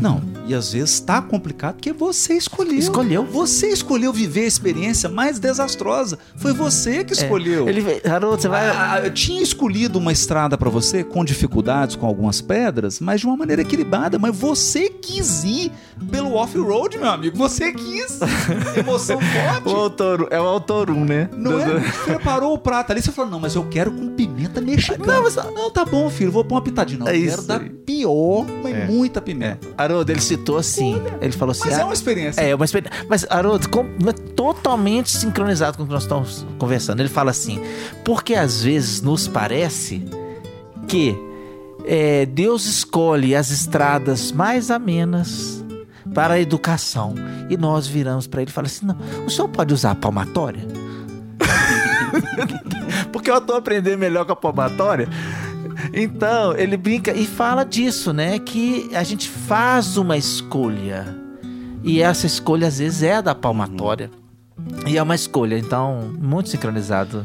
Não. E às vezes tá complicado porque você escolheu. Escolheu. Você escolheu viver a experiência mais desastrosa. Foi você que escolheu. É. Ele, Haroldo, você vai. Ah, eu tinha escolhido uma estrada pra você com dificuldades, com algumas pedras, mas de uma maneira equilibrada. Mas você quis ir pelo off-road, meu amigo. Você quis. Emoção forte. O autor, é o autor 1, né? Não é? Preparou o prato ali, você falou, não, mas eu quero com pimenta mexicana. Não, mas- não tá bom, filho, vou pôr uma pitadinha. Não, É eu isso quero da aí. pior, mas É. muita É. pimenta. Haroldo, ele citou assim. Ele falou assim. Mas é ah, uma experiência. É, uma experiência. Mas, Haroldo, com- totalmente sincronizado com o que nós estamos conversando. Ele fala assim: porque às vezes nos parece que é, Deus escolhe as estradas mais amenas para a educação. E nós viramos para ele e falamos assim: não, o senhor pode usar a palmatória? porque eu estou aprendendo melhor com a palmatória. Então, ele brinca e fala disso, né? Que a gente faz uma escolha. E essa escolha, às vezes, é a da palmatória. E é uma escolha, então, muito sincronizado.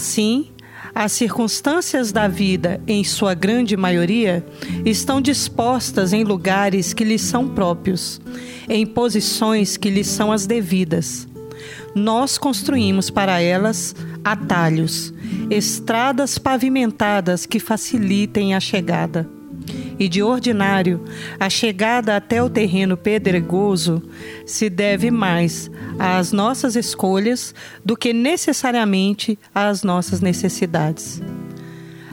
Assim, as circunstâncias da vida, em sua grande maioria, estão dispostas em lugares que lhes são próprios, em posições que lhes são as devidas. Nós construímos para elas atalhos, estradas pavimentadas que facilitem a chegada. E de ordinário, a chegada até o terreno pedregoso se deve mais às nossas escolhas do que necessariamente às nossas necessidades.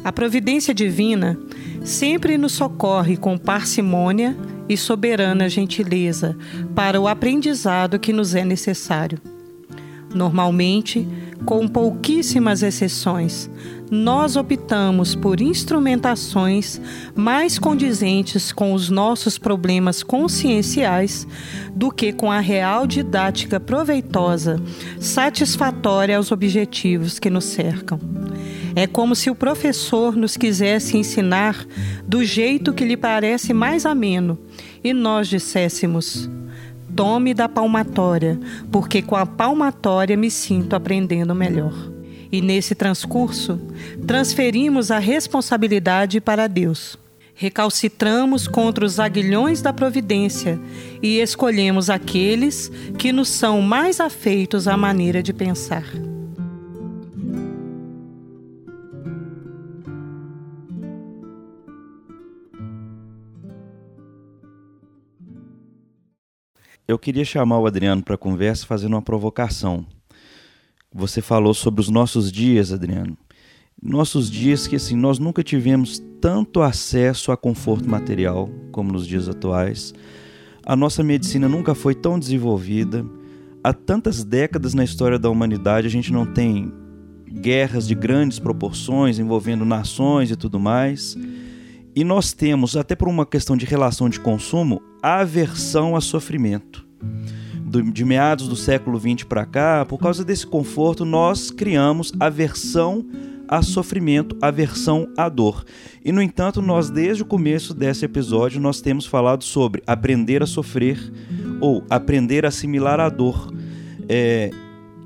A providência divina sempre nos socorre com parcimônia e soberana gentileza para o aprendizado que nos é necessário. Normalmente, com pouquíssimas exceções, nós optamos por instrumentações mais condizentes com os nossos problemas conscienciais do que com a real didática proveitosa, satisfatória aos objetivos que nos cercam. É como se o professor nos quisesse ensinar do jeito que lhe parece mais ameno e nós disséssemos: tome da palmatória, porque com a palmatória me sinto aprendendo melhor. E nesse transcurso, transferimos a responsabilidade para Deus. Recalcitramos contra os aguilhões da providência e escolhemos aqueles que nos são mais afeitos à maneira de pensar. Eu queria chamar o Adriano para conversa fazendo uma provocação. Você falou sobre os nossos dias, Adriano. Nossos dias que assim, nós nunca tivemos tanto acesso a conforto material como nos dias atuais. A nossa medicina nunca foi tão desenvolvida. Há tantas décadas na história da humanidade a gente não tem guerras de grandes proporções envolvendo nações e tudo mais. E nós temos, até por uma questão de relação de consumo, aversão a sofrimento. Do- de meados do século XX para cá, por causa desse conforto, nós criamos aversão a sofrimento, aversão à dor. E, no entanto, nós, desde o começo desse episódio, nós temos falado sobre aprender a sofrer ou aprender a assimilar a dor, é,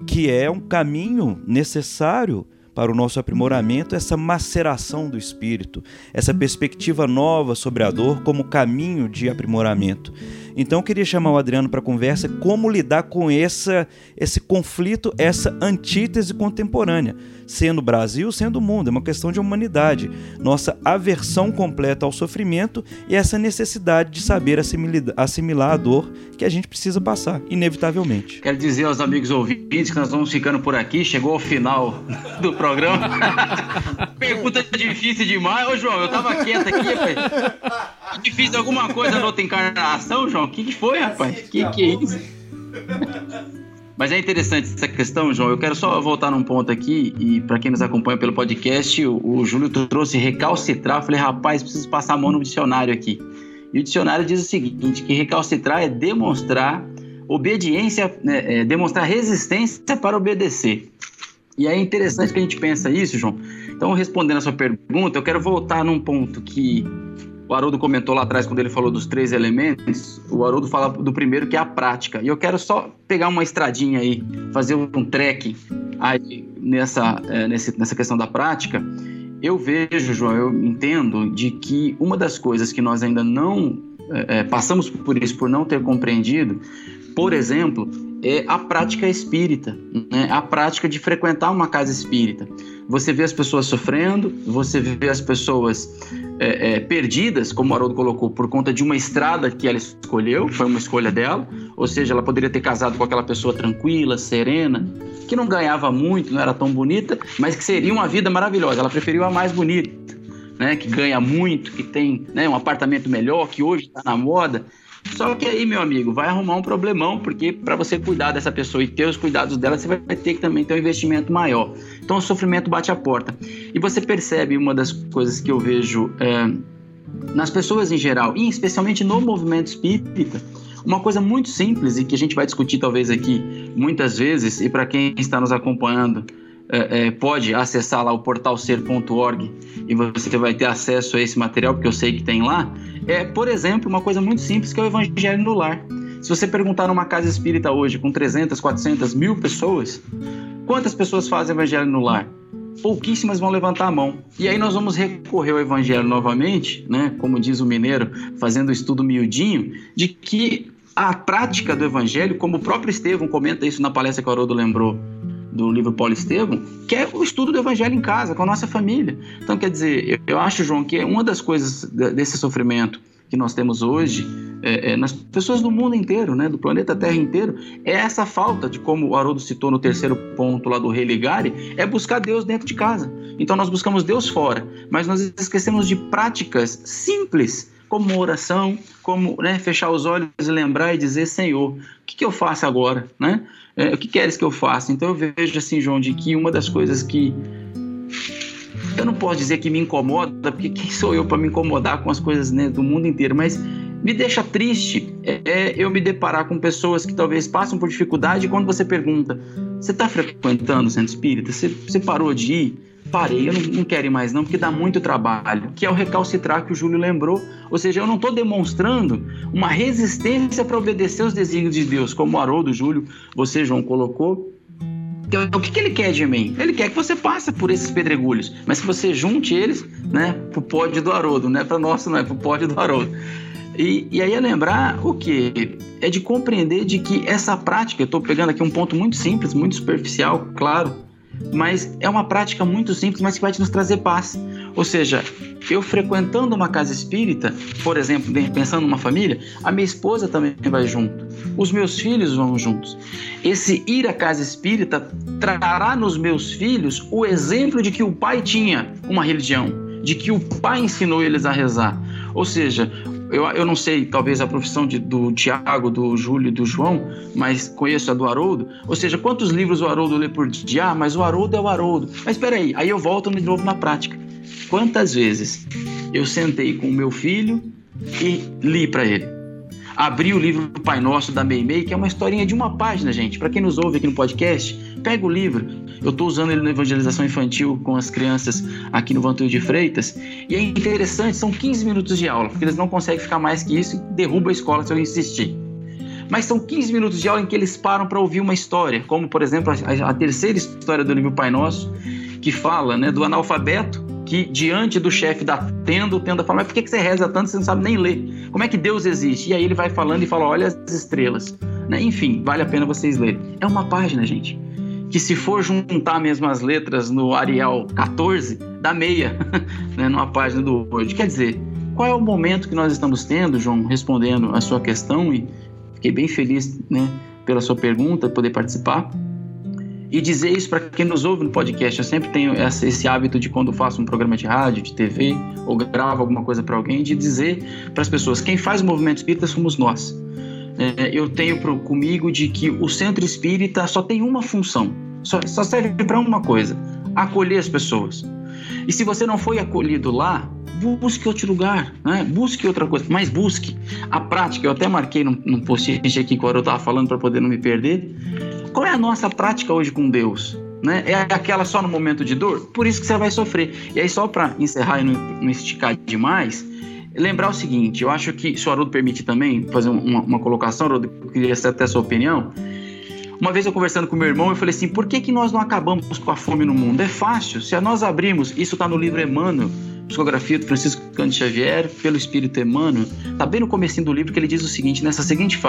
que é um caminho necessário para o nosso aprimoramento, essa maceração do espírito, essa perspectiva nova sobre a dor como caminho de aprimoramento. Então eu queria chamar o Adriano para conversa como lidar com essa, esse conflito, essa antítese contemporânea, sendo o Brasil, sendo o mundo, é uma questão de humanidade, nossa aversão completa ao sofrimento e essa necessidade de saber assimila- assimilar a dor que a gente precisa passar, inevitavelmente. Quero dizer aos amigos ouvintes que nós vamos ficando por aqui. Chegou ao final do programa. Pergunta difícil demais. Ô, João, eu tava quieto aqui, rapaz. Difícil alguma coisa na outra encarnação, João? O que, que foi, rapaz? Que que é isso? Mas é interessante essa questão, João. Eu quero só voltar num ponto aqui, e para quem nos acompanha pelo podcast, o, o Júlio trouxe recalcitrar. Eu falei, rapaz, preciso passar a mão no dicionário aqui. E o dicionário diz o seguinte: que recalcitrar é demonstrar obediência, né, é demonstrar resistência para obedecer. E é interessante que a gente pensa isso, João. Então, respondendo a sua pergunta, eu quero voltar num ponto que o Haroldo comentou lá atrás, quando ele falou dos três elementos, o Haroldo fala do primeiro, que é a prática. E eu quero só pegar uma estradinha aí, fazer um trek aí nessa, é, nessa questão da prática. Eu vejo, João, eu entendo de que uma das coisas que nós ainda não é, é passamos por isso, por não ter compreendido, por exemplo, é a prática espírita, né? a prática de frequentar uma casa espírita. Você vê as pessoas sofrendo, você vê as pessoas é, é, perdidas, como o Haroldo colocou, por conta de uma estrada que ela escolheu, foi uma escolha dela, ou seja, ela poderia ter casado com aquela pessoa tranquila, serena, que não ganhava muito, não era tão bonita, mas que seria uma vida maravilhosa. Ela preferiu a mais bonita, né? que ganha muito, que tem né, um apartamento melhor, que hoje está na moda. Só que aí, meu amigo, vai arrumar um problemão, porque para você cuidar dessa pessoa e ter os cuidados dela, você vai ter que também ter um investimento maior. Então o sofrimento bate a porta. E você percebe uma das coisas que eu vejo é, nas pessoas em geral, e especialmente no movimento espírita, uma coisa muito simples e que a gente vai discutir talvez aqui muitas vezes, e para quem está nos acompanhando é, é, pode acessar lá o portal ser.org e você vai ter acesso a esse material, porque eu sei que tem lá, é, por exemplo, uma coisa muito simples que é o Evangelho no Lar. Se você perguntar numa casa espírita hoje com 300, 400 mil pessoas, quantas pessoas fazem Evangelho no Lar? pouquíssimas vão levantar a mão. E aí nós vamos recorrer ao evangelho novamente, né, como diz o mineiro, fazendo o estudo miudinho, de que a prática do evangelho, como o próprio Estevão comenta isso na palestra que o Haroldo lembrou, do livro Paulo Estevam, que é o estudo do evangelho em casa, com a nossa família. Então, quer dizer, eu, acho, João, que uma das coisas desse sofrimento que nós temos hoje é, é, nas pessoas do mundo inteiro, né, do planeta Terra inteiro, é essa falta de, como o Haroldo citou no terceiro ponto lá do Religare, é buscar Deus dentro de casa. Então nós buscamos Deus fora, mas nós esquecemos de práticas simples, como oração, como né, fechar os olhos e lembrar e dizer, Senhor, o que, que eu faço agora, né? É, o que queres que eu faça? Então eu vejo assim, João, de que uma das coisas que eu não posso dizer que me incomoda, porque quem sou eu para me incomodar com as coisas né, do mundo inteiro, mas me deixa triste é, eu me deparar com pessoas que talvez passam por dificuldade e quando você pergunta, você está frequentando o centro espírita? Você, você parou de ir? Parei, eu não, não quero ir mais não, porque dá muito trabalho, que é o recalcitrar que o Júlio lembrou. Ou seja, eu não estou demonstrando uma resistência para obedecer os desígnios de Deus, como o Haroldo, Júlio, você, João, colocou. Então, o que, que, ele quer de mim? Ele quer que você passe por esses pedregulhos, mas que você junte eles né, para o pódio do Haroldo, não é para nosso, não é para o pódio do Haroldo. E, e, aí é lembrar o que? É de compreender de que essa prática, eu estou pegando aqui um ponto muito simples, muito superficial, claro, mas é uma prática muito simples, mas que vai te nos trazer paz. Ou seja, eu frequentando uma casa espírita, por exemplo, pensando numa família, a minha esposa também vai junto, os meus filhos vão juntos. Esse ir à casa espírita trará nos meus filhos o exemplo de que o pai tinha uma religião, de que o pai ensinou eles a rezar. Ou seja, eu, eu não sei, talvez a profissão de, do Tiago, do Júlio do João, mas conheço a do Haroldo. Ou seja, quantos livros o Haroldo lê por dia? Ah, mas o Haroldo é o Haroldo. Mas espera aí, aí eu volto de novo na prática. Quantas vezes eu sentei com o meu filho e li para ele? Abri o livro do Pai Nosso da Meimei, que é uma historinha de uma página, gente. Para quem nos ouve aqui no podcast, pega o livro, eu estou usando ele na evangelização infantil com as crianças aqui no Vantuil de Freitas. E é interessante, são 15 minutos de aula, porque eles não conseguem ficar mais que isso e derruba a escola se eu insistir. Mas são 15 minutos de aula em que eles param para ouvir uma história, como por exemplo a, a, terceira história do livro Pai Nosso, que fala né, do analfabeto que diante do chefe da tenda, o tenda fala, mas por que você reza tanto você não sabe nem ler? Como é que Deus existe? E aí ele vai falando e fala, olha as estrelas. Né? Enfim, vale a pena vocês lerem. É uma página, gente que se for juntar mesmo as letras no Arial 14, dá meia, né, numa página do Word. Quer dizer, qual é o momento que nós estamos tendo, João, respondendo a sua questão, e fiquei bem feliz né, pela sua pergunta, poder participar. E dizer isso para quem nos ouve no podcast. Eu sempre tenho esse hábito de quando faço um programa de rádio, de TV, ou gravo alguma coisa para alguém, de dizer para as pessoas: quem faz o movimento espírita somos nós. é, eu tenho pro, comigo de que o centro espírita só tem uma função, só, só serve para uma coisa: acolher as pessoas. E se você não foi acolhido lá, busque outro lugar, né? busque outra coisa, mas busque a prática. Eu até marquei num, num post-it aqui o estava falando para poder não me perder. Qual é a nossa prática hoje com Deus? Né? É aquela só no momento de dor? Por isso que você vai sofrer. E aí, só para encerrar e não, não esticar demais, lembrar o seguinte: eu acho que, se o Haroldo permite também fazer uma, uma colocação, Haroldo, eu queria até a sua opinião. Uma vez eu conversando com meu irmão, eu falei assim: por que, que nós não acabamos com a fome no mundo? É fácil. Se nós abrirmos, isso está no livro Emmanuel, psicografia do Francisco Cândido Xavier, pelo Espírito Emmanuel, está bem no começo do livro que ele diz o seguinte, nessas seguintes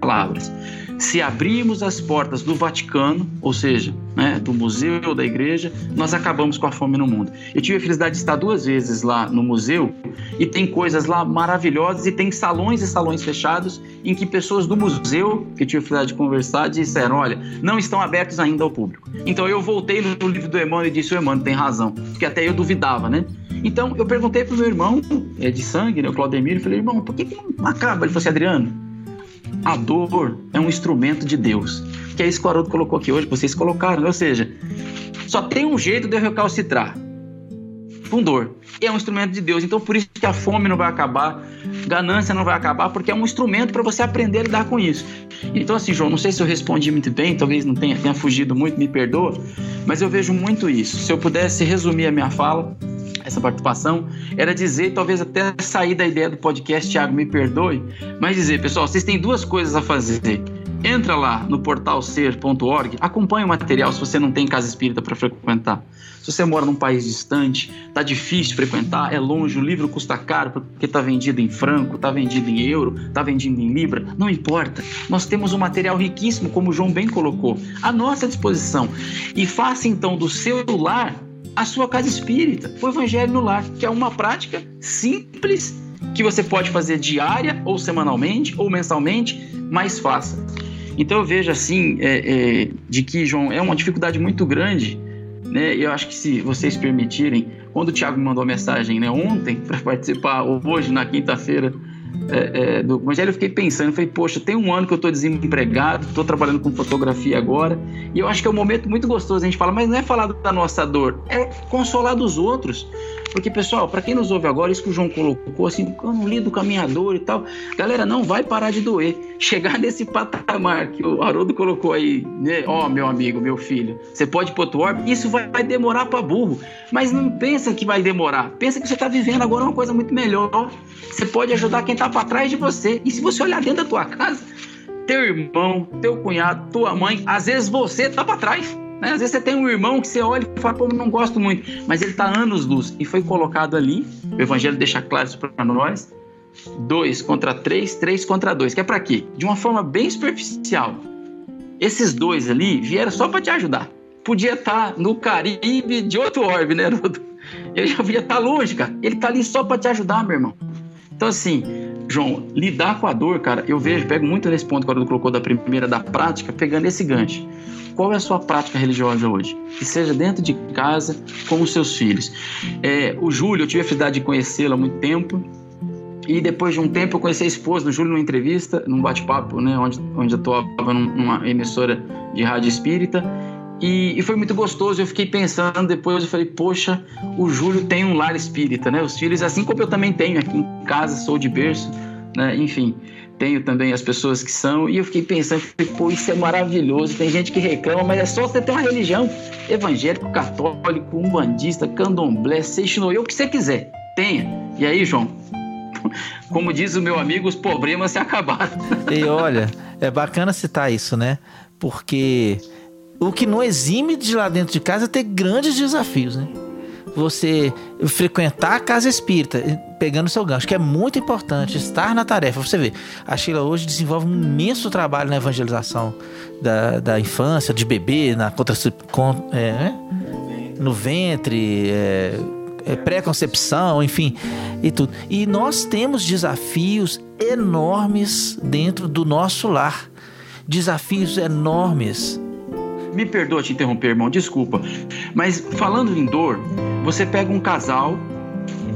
palavras se abrirmos as portas do Vaticano, ou seja, né, do museu da igreja, nós acabamos com a fome no mundo. Eu tive a felicidade de estar duas vezes lá no museu e tem coisas lá maravilhosas e tem salões e salões fechados em que pessoas do museu, que eu tive a felicidade de conversar, disseram: olha, não estão abertos ainda ao público. Então eu voltei no livro do Emmanuel e disse: o Emmanuel tem razão, porque até eu duvidava, né? Então eu perguntei pro meu irmão, é de sangue, né, o Claudemir, e falei: irmão, por que, que não acaba? Ele falou assim: Adriano a dor é um instrumento de Deus. Que é isso que o Haroldo colocou aqui hoje, vocês colocaram. Ou seja, só tem um jeito de eu recalcitrar. Com dor. É um instrumento de Deus. Então, por isso que a fome não vai acabar, ganância não vai acabar, porque é um instrumento para você aprender a lidar com isso. Então, assim, João, não sei se eu respondi muito bem, talvez não tenha, tenha fugido muito, me perdoa, mas eu vejo muito isso. Se eu pudesse resumir a minha fala, essa participação, era dizer, talvez até sair da ideia do podcast, Thiago, me perdoe, mas dizer, pessoal, vocês têm duas coisas a fazer. Entra lá no portal ser.org, acompanhe o material se você não tem casa espírita para frequentar. Se você mora num país distante, tá difícil frequentar, é longe, o livro custa caro porque tá vendido em franco, tá vendido em euro, tá vendido em libra, não importa. Nós temos um material riquíssimo, como o João bem colocou, à nossa disposição. E faça então do seu lar a sua casa espírita, o Evangelho no Lar, que é uma prática simples que você pode fazer diária ou semanalmente ou mensalmente, mas faça. Então eu vejo assim é, é, de que João é uma dificuldade muito grande, né? Eu acho que se vocês permitirem, quando o Tiago mandou a mensagem, né, ontem para participar hoje na quinta-feira é, é, do Evangelho, eu fiquei pensando, falei, poxa, tem um ano que eu estou desempregado, estou trabalhando com fotografia agora, e eu acho que é um momento muito gostoso a gente falar, mas não é falar da nossa dor, é consolar dos outros. Porque, pessoal, para quem nos ouve agora, isso que o João colocou, assim, eu não lido com a minha dor e tal. Galera, não vai parar de doer. Chegar nesse patamar que o Haroldo colocou aí, né? Ó, oh, meu amigo, meu filho, você pode outro orbe, isso vai, vai demorar para burro. Mas não pensa que vai demorar. Pensa que você está vivendo agora uma coisa muito melhor. Você pode ajudar quem está para trás de você. E se você olhar dentro da tua casa, teu irmão, teu cunhado, tua mãe, às vezes você tá para trás. Né? Às vezes você tem um irmão que você olha e fala, pô, não gosto muito, mas ele está anos luz e foi colocado ali. O Evangelho deixa claro isso para nós: dois contra três, três contra dois. Que é para quê? De uma forma bem superficial. Esses dois ali vieram só para te ajudar. Podia estar tá no Caribe de outro orbe, né, Ele já podia estar tá longe, cara. Ele está ali só para te ajudar, meu irmão. Então, assim, João, lidar com a dor, cara, eu vejo, pego muito nesse ponto que o colocou da primeira, da prática, pegando esse gancho. Qual é a sua prática religiosa hoje? Que seja dentro de casa, com os seus filhos. É, o Júlio, eu tive a felicidade de conhecê-lo há muito tempo. E depois de um tempo eu conheci a esposa do Júlio numa entrevista, num bate-papo, né, onde, onde atuava numa emissora de rádio espírita. E, e, foi muito gostoso. Eu fiquei pensando depois, eu falei, poxa, o Júlio tem um lar espírita, né? Os filhos, assim como eu também tenho aqui em casa, sou de berço, né? Enfim tenho também as pessoas que são, e eu fiquei pensando, pô, isso é maravilhoso, tem gente que reclama, mas é só você ter uma religião evangélico, católico, umbandista, candomblé, seixinoe, o que você quiser, tenha. E aí, João, como diz o meu amigo, os problemas se acabaram. E olha, é bacana citar isso, né? Porque o que não exime de lá dentro de casa é ter grandes desafios, né? Você frequentar a casa espírita, pegando seu gancho, que é muito importante, estar na tarefa. Você vê, a Sheila hoje desenvolve um imenso trabalho na evangelização da, da infância, de bebê, na contra, con, é, né? no ventre, é, é, pré-concepção, enfim, e tudo. E nós temos desafios enormes dentro do nosso lar. Desafios enormes me perdoa te interromper, irmão, desculpa. Mas falando em dor, você pega um casal,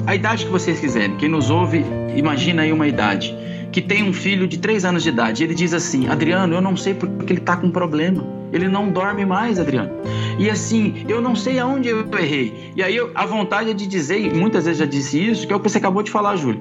a idade que vocês quiserem. Quem nos ouve, imagina aí uma idade. que tem um filho de 3 anos de idade. Ele diz assim: Adriano, eu não sei porque ele está com problema. Ele não dorme mais, Adriano. E assim, eu não sei aonde eu errei. E aí a vontade é de dizer, e muitas vezes já disse isso, que é o que você acabou de falar, Júlio.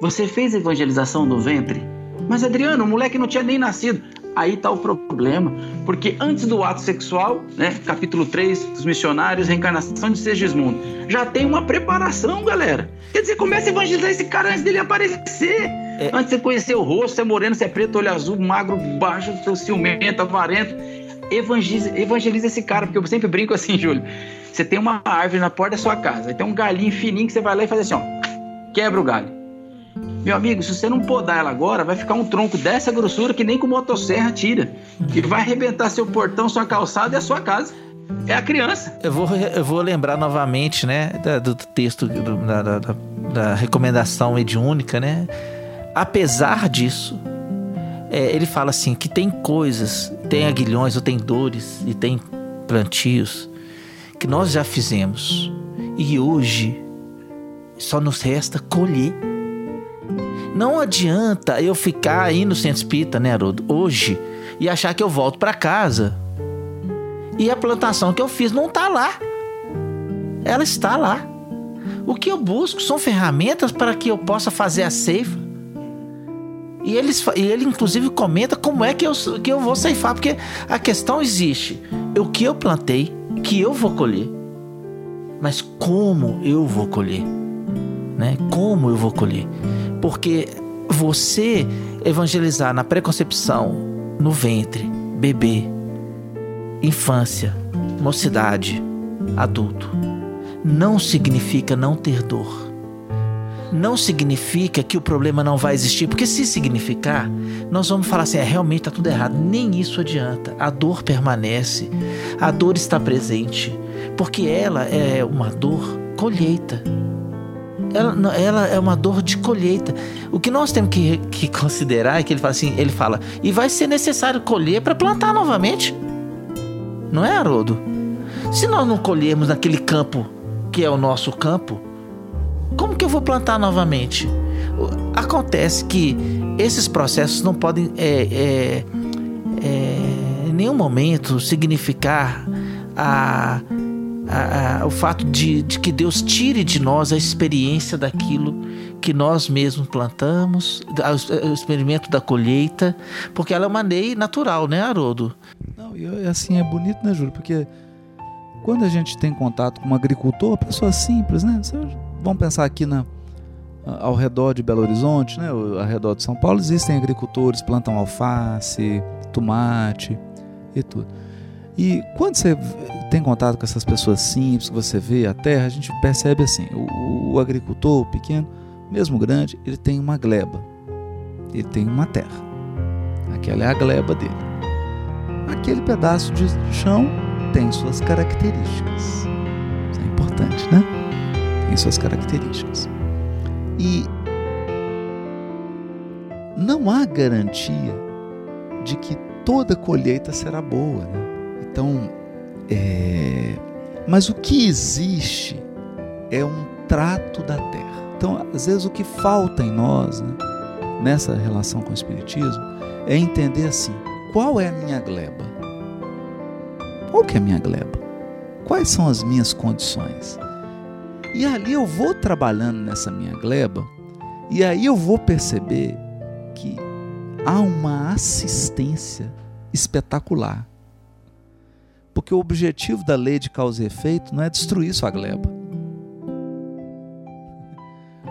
Você fez evangelização no ventre? Mas Adriano, o moleque não tinha nem nascido. Aí está o problema, porque antes do ato sexual, né, capítulo 3 dos missionários, reencarnação de Segismundo, já tem uma preparação, galera. Quer dizer, começa a evangelizar esse cara antes dele aparecer. É. Antes de você conhecer o rosto, se é moreno, se é preto, olho azul, magro, baixo, ciumento, avarento. Evangeliza, evangeliza esse cara, porque eu sempre brinco assim, Júlio. Você tem uma árvore na porta da sua casa, aí tem um galinho fininho que você vai lá e faz assim, ó, quebra o galho. Meu amigo, se você não podar ela agora, vai ficar um tronco dessa grossura que nem com motosserra tira. E vai arrebentar seu portão, sua calçada e a sua casa. É a criança. Eu vou, eu vou lembrar novamente, né, do, texto, do, da, da, da, recomendação mediúnica, né? Apesar disso, é, ele fala assim que tem coisas, tem aguilhões, ou tem dores, e tem plantios que nós já fizemos. E hoje só nos resta colher. Não adianta eu ficar aí no centro espírita, né, Haroldo, hoje, e achar que eu volto para casa e a plantação que eu fiz não tá lá. Ela está lá. O que eu busco são ferramentas para que eu possa fazer a ceifa. E, eles, e ele, inclusive, comenta como é que eu, que eu vou ceifar, porque a questão existe: o que eu plantei, que eu vou colher, mas como eu vou colher, né? Como eu vou colher? Porque você evangelizar na preconcepção, no ventre, bebê, infância, mocidade, adulto, não significa não ter dor. Não significa que o problema não vai existir, porque se significar, nós vamos falar assim: é, realmente está tudo errado. Nem isso adianta. A dor permanece, a dor está presente, porque ela é uma dor colheita ela, ela é uma dor de colheita. O que nós temos que, que considerar é que ele fala assim, ele fala, e vai ser necessário colher para plantar novamente. Não é, Haroldo? Se nós não colhermos naquele campo que é o nosso campo, como que eu vou plantar novamente? Acontece que esses processos não podem é, é, é, em nenhum momento significar a a, a, o fato de, de, que Deus tire de nós a experiência daquilo que nós mesmos plantamos, o experimento da colheita, porque ela é uma lei natural, né, Haroldo? Não, e assim é bonito, né, Júlio? Porque quando a gente tem contato com um agricultor, pessoa simples, né? Vamos pensar aqui na, ao redor de Belo Horizonte, né? Ao redor de São Paulo, existem agricultores, plantam alface, tomate e tudo. E quando você tem contato com essas pessoas simples, você vê a terra, a gente percebe assim: o, o agricultor, o pequeno, mesmo grande, ele tem uma gleba, ele tem uma terra. Aquela é a gleba dele. Aquele pedaço de chão tem suas características. Isso é importante, né? Tem suas características. E não há garantia de que toda colheita será boa. Né? Então, é... mas o que existe é um trato da terra. Então, às vezes o que falta em nós, né, nessa relação com o Espiritismo, é entender assim: qual é a minha gleba? Qual que é a minha gleba? Quais são as minhas condições? E ali eu vou trabalhando nessa minha gleba, e aí eu vou perceber que há uma assistência espetacular porque o objetivo da lei de causa e efeito não é destruir sua gleba.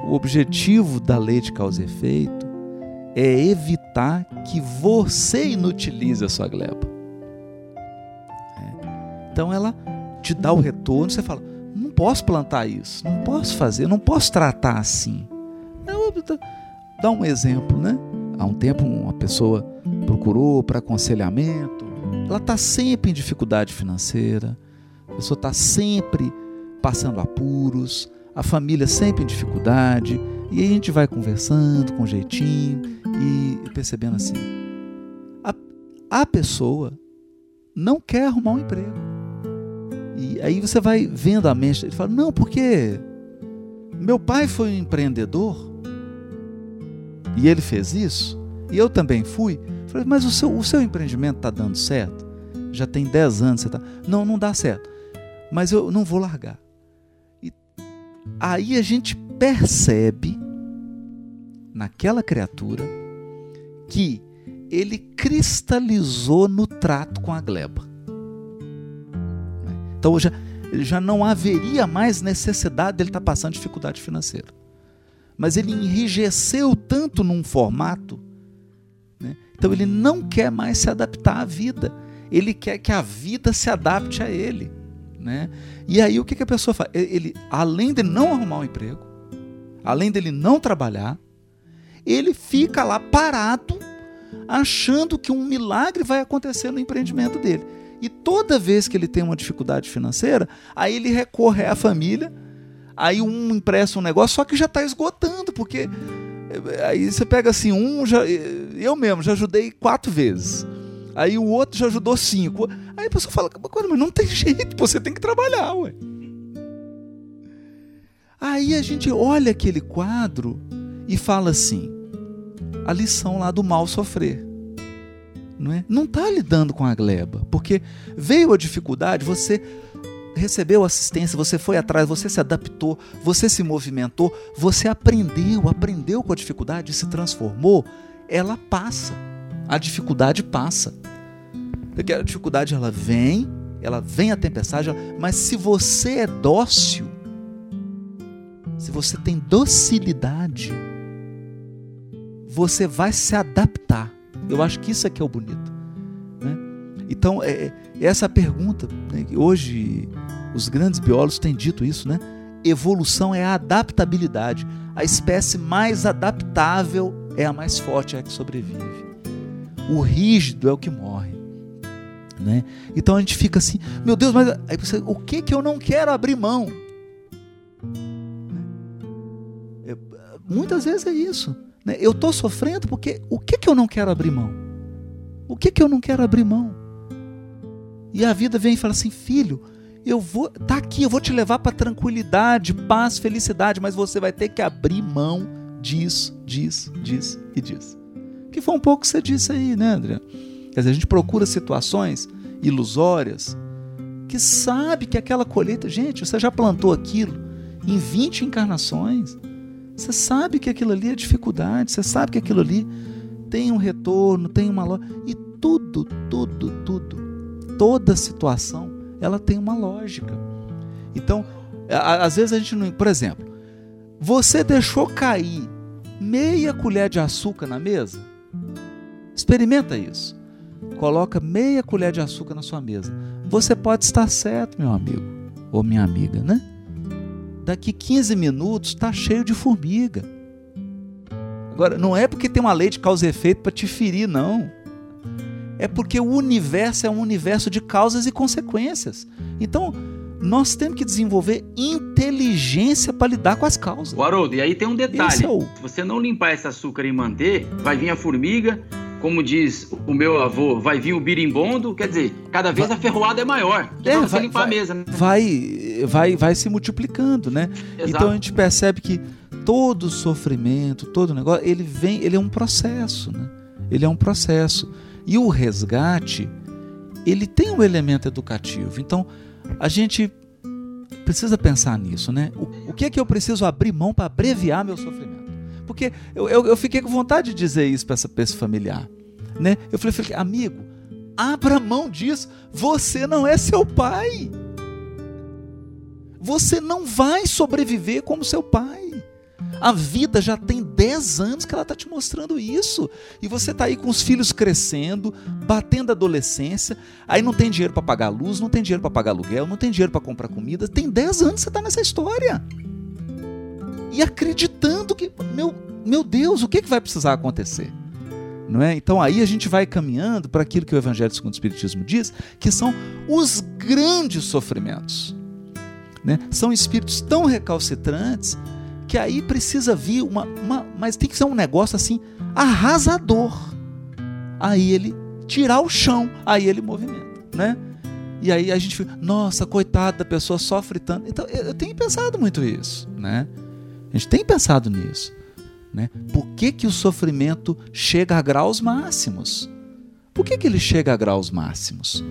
O objetivo da lei de causa e efeito é evitar que você inutilize a sua gleba. É. Então ela te dá o retorno, você fala: não posso plantar isso, não posso fazer, não posso tratar assim. Dá um exemplo, né? Há um tempo uma pessoa procurou para aconselhamento ela está sempre em dificuldade financeira, a pessoa está sempre passando apuros, a família sempre em dificuldade, e aí a gente vai conversando com jeitinho e percebendo assim: a, a pessoa não quer arrumar um emprego. E aí você vai vendo a mente, ele fala: não, porque meu pai foi um empreendedor e ele fez isso, e eu também fui, falei, mas o seu, o seu empreendimento está dando certo? Já tem 10 anos você está. Não, não dá certo. Mas eu não vou largar. E aí a gente percebe naquela criatura que ele cristalizou no trato com a gleba. Então já, já não haveria mais necessidade dele estar passando dificuldade financeira. Mas ele enrijeceu tanto num formato? Então ele não quer mais se adaptar à vida. Ele quer que a vida se adapte a ele. Né? E aí o que, que a pessoa faz? Ele, além de não arrumar um emprego, além dele não trabalhar, ele fica lá parado, achando que um milagre vai acontecer no empreendimento dele. E toda vez que ele tem uma dificuldade financeira, aí ele recorre à família, aí um empresta um negócio, só que já está esgotando, porque aí você pega assim, um já, eu mesmo já ajudei quatro vezes. Aí o outro já ajudou cinco. Aí a pessoa fala, mas não tem jeito, você tem que trabalhar, ué. Aí a gente olha aquele quadro e fala assim: a lição lá do mal sofrer. Não é? Não está lidando com a gleba, porque veio a dificuldade, você recebeu assistência, você foi atrás, você se adaptou, você se movimentou, você aprendeu, aprendeu com a dificuldade, se transformou, ela passa. A dificuldade passa. Porque a dificuldade ela vem, ela vem a tempestade, mas se você é dócil, se você tem docilidade, você vai se adaptar. Eu acho que isso aqui é o bonito. Né? Então, é, é essa pergunta, né, hoje os grandes biólogos têm dito isso, né? Evolução é a adaptabilidade. A espécie mais adaptável é a mais forte, é a que sobrevive. O rígido é o que morre. Né? Então a gente fica assim, meu Deus, mas você, o que que eu não quero abrir mão? É, muitas vezes é isso. Né? Eu estou sofrendo porque o que, que eu não quero abrir mão? O que, que eu não quero abrir mão? E a vida vem e fala assim: filho, eu vou, tá aqui, eu vou te levar para tranquilidade, paz, felicidade, mas você vai ter que abrir mão disso, disso, disso e disso. Que foi um pouco que você disse aí, né, André? Quer dizer, a gente procura situações ilusórias que sabe que aquela colheita, gente, você já plantou aquilo em 20 encarnações. Você sabe que aquilo ali é dificuldade, você sabe que aquilo ali tem um retorno, tem uma loja. E tudo, tudo, tudo, toda situação, ela tem uma lógica. Então, às vezes a gente não. Por exemplo, você deixou cair meia colher de açúcar na mesa? Experimenta isso. Coloca meia colher de açúcar na sua mesa. Você pode estar certo, meu amigo ou minha amiga, né? daqui 15 minutos está cheio de formiga. Agora, não é porque tem uma lei de causa e efeito para te ferir, não. É porque o universo é um universo de causas e consequências. Então, nós temos que desenvolver inteligência para lidar com as causas. O Haroldo, e aí tem um detalhe: é o... se você não limpar esse açúcar e manter, vai vir a formiga, como diz o meu avô, vai vir o birimbondo, quer dizer, cada vez vai, a ferroada é maior. É, vai, você limpar vai, a mesa. Né? Vai, vai, vai se multiplicando, né? Exato. Então a gente percebe que todo sofrimento, todo negócio, ele vem, ele é um processo, né? Ele é um processo. E o resgate, ele tem um elemento educativo. Então, a gente precisa pensar nisso, né? O, o que é que eu preciso abrir mão para abreviar meu sofrimento? Porque eu, eu, eu fiquei com vontade de dizer isso para esse familiar. Né? Eu falei, falei, amigo, abra mão disso. Você não é seu pai. Você não vai sobreviver como seu pai. A vida já tem 10 anos que ela está te mostrando isso. E você está aí com os filhos crescendo, batendo adolescência, aí não tem dinheiro para pagar luz, não tem dinheiro para pagar aluguel, não tem dinheiro para comprar comida. Tem 10 anos que você está nessa história e acreditando que, meu, meu Deus, o que, que vai precisar acontecer? Não é? Então aí a gente vai caminhando para aquilo que o Evangelho segundo o Espiritismo diz, que são os grandes sofrimentos. Né? São espíritos tão recalcitrantes que aí precisa vir uma, uma. Mas tem que ser um negócio assim arrasador. Aí ele tirar o chão, aí ele movimenta. Né? E aí a gente fica, nossa, coitada da pessoa sofre tanto. Então eu tenho pensado muito isso. Né? A gente tem pensado nisso. Né? Por que, que o sofrimento chega a graus máximos? Por que, que ele chega a graus máximos?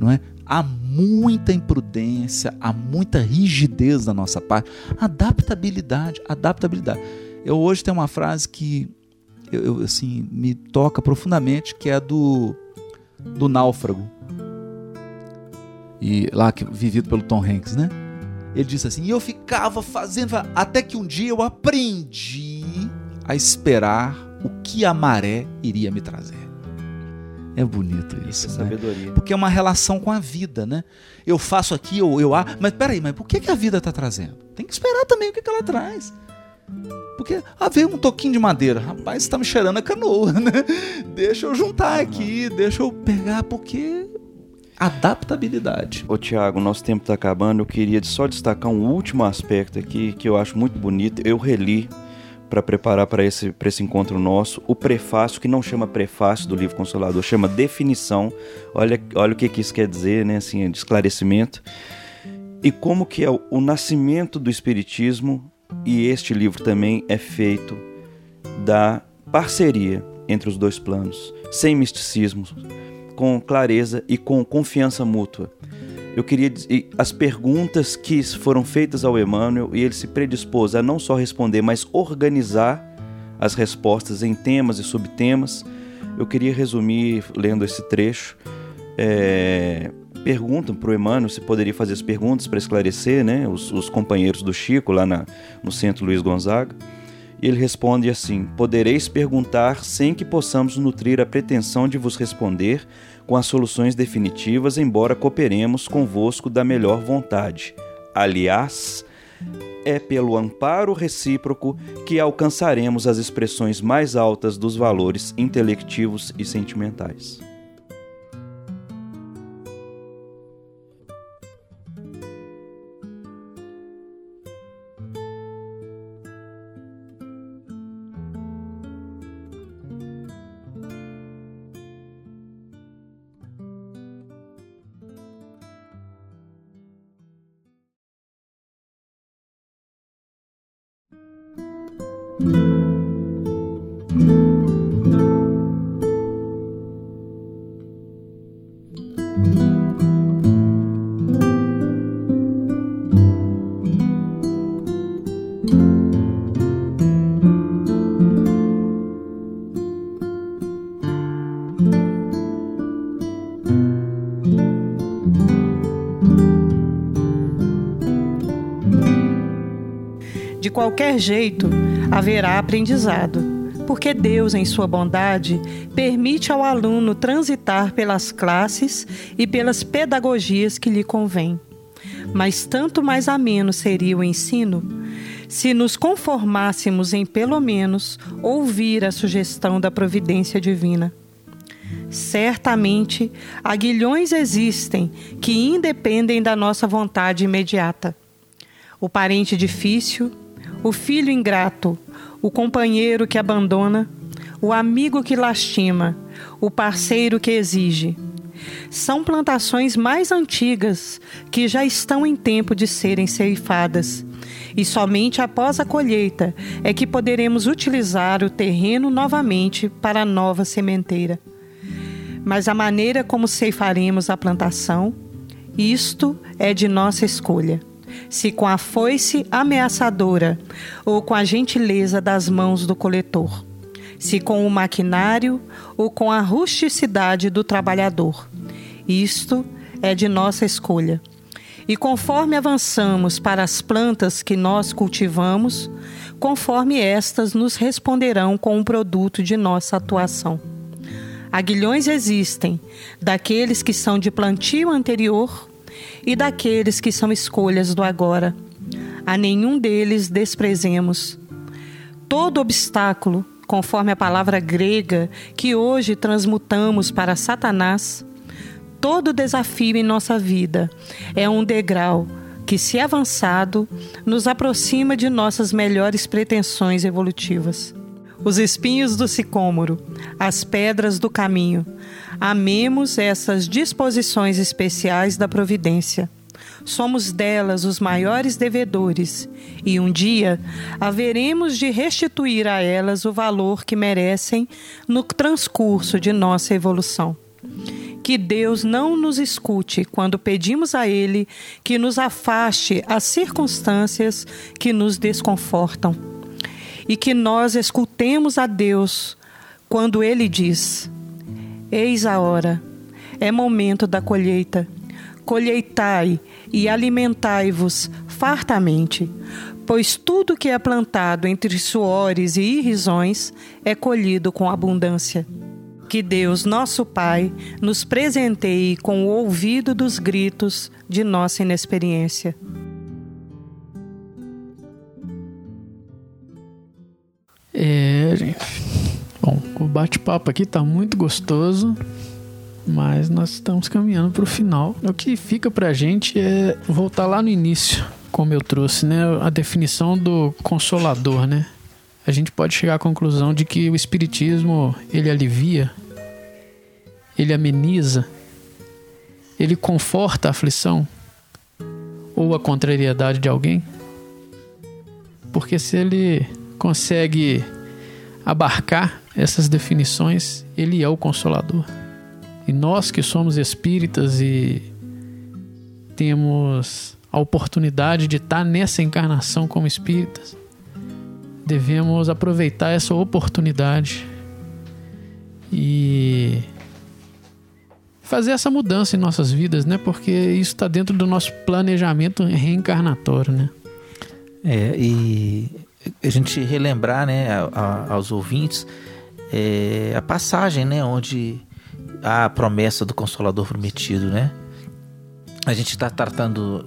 Não é? Há muita imprudência, há muita rigidez da nossa parte. Adaptabilidade, adaptabilidade. Eu hoje tenho uma frase que eu, eu, assim me toca profundamente, que é do do náufrago. E lá que vivido pelo Tom Hanks, né? Ele disse assim: "E eu ficava fazendo até que um dia eu aprendi a esperar o que a maré iria me trazer." É bonito isso, isso é né? sabedoria. Porque é uma relação com a vida, né? Eu faço aqui, eu, eu ah, mas peraí, mas por que, que a vida está trazendo? Tem que esperar também o que, que ela traz. Porque, ah, veio um toquinho de madeira. Rapaz, está me cheirando a canoa, né? Deixa eu juntar aqui, deixa eu pegar, porque adaptabilidade. Ô Tiago, nosso tempo está acabando. Eu queria só destacar um último aspecto aqui que eu acho muito bonito. Eu reli para preparar para esse, esse encontro nosso o prefácio, que não chama prefácio do livro Consolador, chama definição. Olha, olha o que, que isso quer dizer, né? Assim, de esclarecimento. E como que é o, o nascimento do Espiritismo e este livro também é feito da parceria entre os dois planos, sem misticismo, com clareza e com confiança mútua. Eu queria dizer, as perguntas que foram feitas ao Emmanuel e ele se predispôs a não só responder, mas organizar as respostas em temas e subtemas. Eu queria resumir lendo esse trecho. É, perguntam para o Emmanuel se poderia fazer as perguntas para esclarecer né, os, os, companheiros do Chico lá na, no Centro Luiz Gonzaga. E ele responde assim: Podereis perguntar sem que possamos nutrir a pretensão de vos responder com as soluções definitivas, embora cooperemos convosco da melhor vontade. Aliás, é pelo amparo recíproco que alcançaremos as expressões mais altas dos valores intelectivos e sentimentais. Qualquer jeito, haverá aprendizado, porque Deus, em sua bondade, permite ao aluno transitar pelas classes e pelas pedagogias que lhe convém. Mas tanto mais ameno seria o ensino se nos conformássemos em, pelo menos, ouvir a sugestão da providência divina. Certamente, aguilhões existem que independem da nossa vontade imediata. O parente difícil, o filho ingrato, o companheiro que abandona, o amigo que lastima, o parceiro que exige. São plantações mais antigas que já estão em tempo de serem ceifadas. E somente após a colheita é que poderemos utilizar o terreno novamente para a nova sementeira. Mas a maneira como ceifaremos a plantação, isto é de nossa escolha se com a foice ameaçadora ou com a gentileza das mãos do coletor, se com o maquinário ou com a rusticidade do trabalhador. Isto é de nossa escolha. E conforme avançamos para as plantas que nós cultivamos, conforme estas nos responderão com um produto de nossa atuação. Aguilhões existem, daqueles que são de plantio anterior e daqueles que são escolhas do agora. A nenhum deles desprezemos. Todo obstáculo, conforme a palavra grega que hoje transmutamos para Satanás, todo desafio em nossa vida é um degrau que, se avançado, nos aproxima de nossas melhores pretensões evolutivas. Os espinhos do sicômoro, as pedras do caminho, Amemos essas disposições especiais da providência. Somos delas os maiores devedores, e um dia haveremos de restituir a elas o valor que merecem no transcurso de nossa evolução. Que Deus não nos escute quando pedimos a Ele que nos afaste as circunstâncias que nos desconfortam. E que nós escutemos a Deus quando Ele diz: Eis a hora, é momento da colheita. Colheitai e alimentai-vos fartamente, pois tudo que é plantado entre suores e irrisões é colhido com abundância. Que Deus, nosso Pai, nos presenteie com o ouvido dos gritos de nossa inexperiência. É, gente. Bom, o bate-papo aqui tá muito gostoso, mas nós estamos caminhando para o final. O que fica pra gente é voltar lá no início, como eu trouxe, né? A definição do consolador, né? A gente pode chegar à conclusão de que o espiritismo, ele alivia, ele ameniza, ele conforta a aflição ou a contrariedade de alguém. Porque se ele consegue abarcar essas definições, ele é o consolador. E nós que somos espíritas e temos a oportunidade de estar nessa encarnação como espíritas, devemos aproveitar essa oportunidade e fazer essa mudança em nossas vidas, né? Porque isso está dentro do nosso planejamento reencarnatório, né? É, e a gente relembrar, né, a- a- aos ouvintes, é, a passagem, né, onde há a promessa do Consolador prometido, né? A gente está tratando.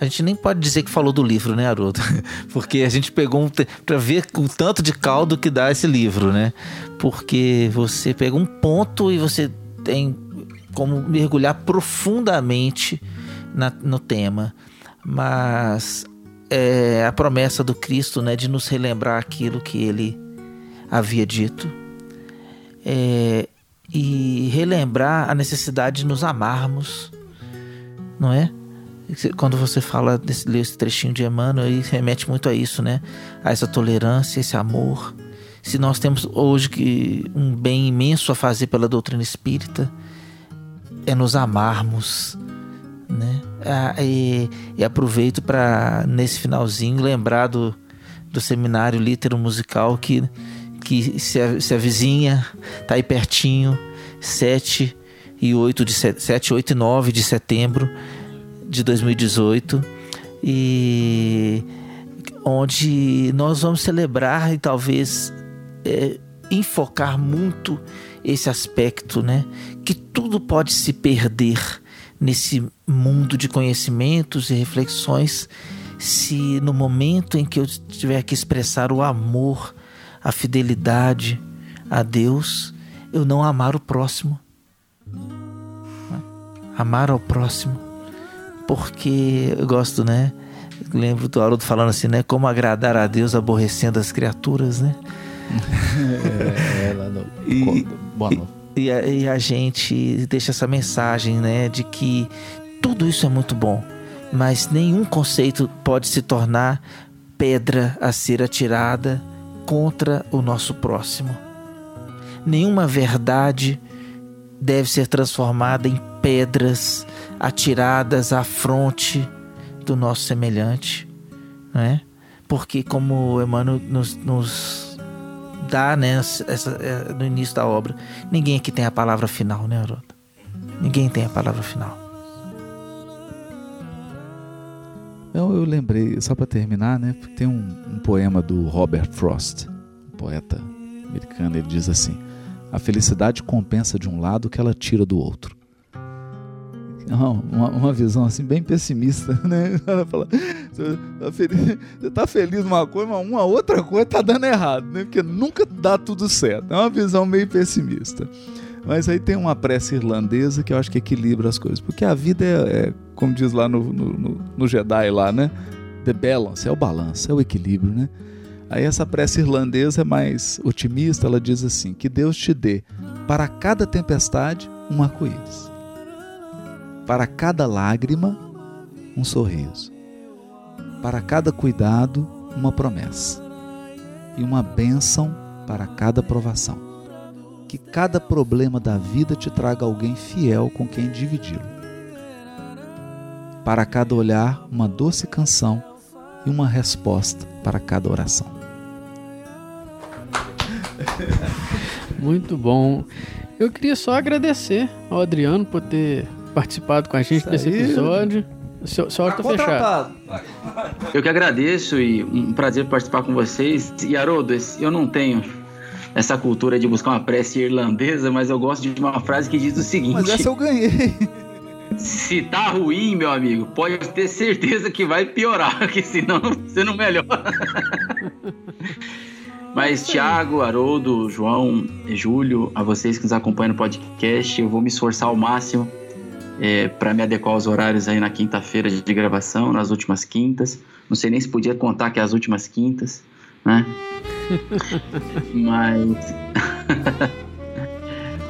A gente nem pode dizer que falou do livro, né, Haroldo? Porque a gente pegou um, para ver o tanto de caldo que dá esse livro, né? Porque você pega um ponto e você tem como mergulhar profundamente na- no tema. Mas é a promessa do Cristo, né, de nos relembrar aquilo que ele havia dito. É, e relembrar a necessidade de nos amarmos, não é? Quando você fala, desse, esse trechinho de Emmanuel, aí remete muito a isso, né? A essa tolerância, esse amor. Se nós temos hoje que um bem imenso a fazer pela doutrina espírita, é nos amarmos, né? Ah, e, e aproveito para nesse finalzinho lembrar do, do seminário litero musical que que se, a- se avizinha, tá aí pertinho, 7 e 8 de se- 7, 8 e 9 de setembro de 2018 e onde nós vamos celebrar e talvez é, enfocar muito esse aspecto, né? Que tudo pode se perder nesse mundo de conhecimentos e reflexões se no momento em que eu tiver que expressar o amor, a fidelidade a Deus, eu não amar o próximo. Amar ao próximo. Porque eu gosto, né? Lembro do Haroldo falando assim, né? Como agradar a Deus aborrecendo as criaturas, né? É, lá no. E- Boa noite. E a, e a gente deixa essa mensagem, né, de que tudo isso é muito bom, mas nenhum conceito pode se tornar pedra a ser atirada contra o nosso próximo. Nenhuma verdade deve ser transformada em pedras atiradas à fronte do nosso semelhante, não é? Porque como Emmanuel nos, nos dá, né, essa- é, no início da obra, ninguém aqui tem a palavra final, né, Haroldo? Ninguém tem a palavra final. Então eu lembrei, só para terminar, né? Tem um, um poema do Robert Frost, um poeta americano. Ele diz assim: A felicidade compensa de um lado o que ela tira do outro. Não, uma, uma visão assim bem pessimista, né? Ela fala, você tá tá feliz numa coisa, mas uma outra coisa tá dando errado, né? Porque nunca dá tudo certo. É uma visão meio pessimista. Mas aí tem uma prece irlandesa que eu acho que equilibra as coisas. Porque a vida é, é, como diz lá no, no, no, Jedi lá, né? The balance, é o balanço, é o equilíbrio, né? Aí essa prece irlandesa é mais otimista, ela diz assim: que Deus te dê para cada tempestade um arco-íris, para cada lágrima um sorriso. Para cada cuidado, uma promessa. E uma bênção para cada provação. Que cada problema da vida te traga alguém fiel com quem dividi-lo. Para cada olhar, uma doce canção e uma resposta para cada oração. Muito bom. Eu queria só agradecer ao Adriano por ter participado com a gente aí. episódio. Seu, seu hora tá fechado. Eu que agradeço e um prazer participar com vocês. E Haroldo, eu não tenho essa cultura de buscar uma prece irlandesa, mas eu gosto de uma frase que diz o seguinte: Mas essa eu ganhei. Se tá ruim, meu amigo, pode ter certeza que vai piorar, porque senão você não melhora. Mas, Thiago, Haroldo, João, Júlio, a vocês que nos acompanham no podcast, eu vou me esforçar ao máximo para me adequar aos horários aí na quinta-feira de gravação, nas últimas quintas. Não sei nem se podia contar que é as últimas quintas, né? Mas.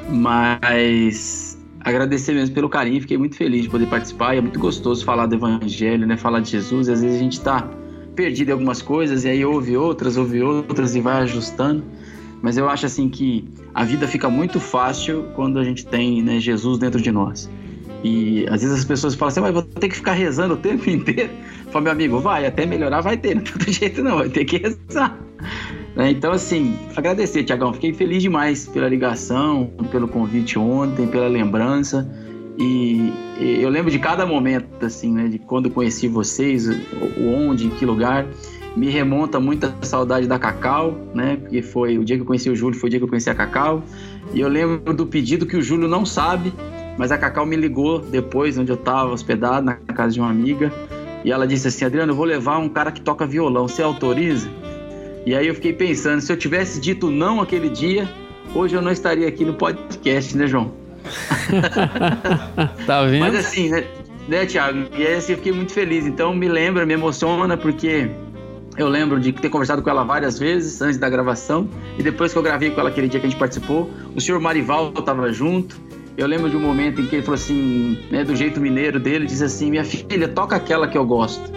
Mas agradecer mesmo pelo carinho, fiquei muito feliz de poder participar. E é muito gostoso falar do Evangelho, né? Falar de Jesus. E às vezes a gente tá perdido em algumas coisas, e aí ouve outras, ouve outras e vai ajustando. Mas eu acho assim que a vida fica muito fácil quando a gente tem né, Jesus dentro de nós. E às vezes as pessoas falam assim, mas vou ter que ficar rezando o tempo inteiro. Eu falo, meu amigo, vai, até melhorar vai ter, não tem jeito não, vai ter que rezar. Né, Então, assim, agradecer, Tiagão. Fiquei feliz demais pela ligação, pelo convite ontem, pela lembrança. E, e eu lembro de cada momento, assim, né? De quando conheci vocês, onde, em que lugar. Me remonta muita saudade da Cacau, né? Porque foi o dia que eu conheci o Júlio, foi o dia que eu conheci a Cacau. E eu lembro do pedido que o Júlio não sabe, mas a Cacau me ligou depois, onde eu estava hospedado, na casa de uma amiga. E ela disse assim: Adriano, eu vou levar um cara que toca violão, você autoriza? E aí eu fiquei pensando, se eu tivesse dito não aquele dia, hoje eu não estaria aqui no podcast, né, João? Tá vendo? Mas assim, né, né Thiago? E aí assim, eu fiquei muito feliz. Então me lembra, me emociona, porque eu lembro de ter conversado com ela várias vezes antes da gravação. E depois que eu gravei com ela aquele dia que a gente participou, o senhor Marival estava junto. Eu lembro de um momento em que ele falou assim, né, do jeito mineiro dele, disse assim: Minha filha, toca aquela que eu gosto.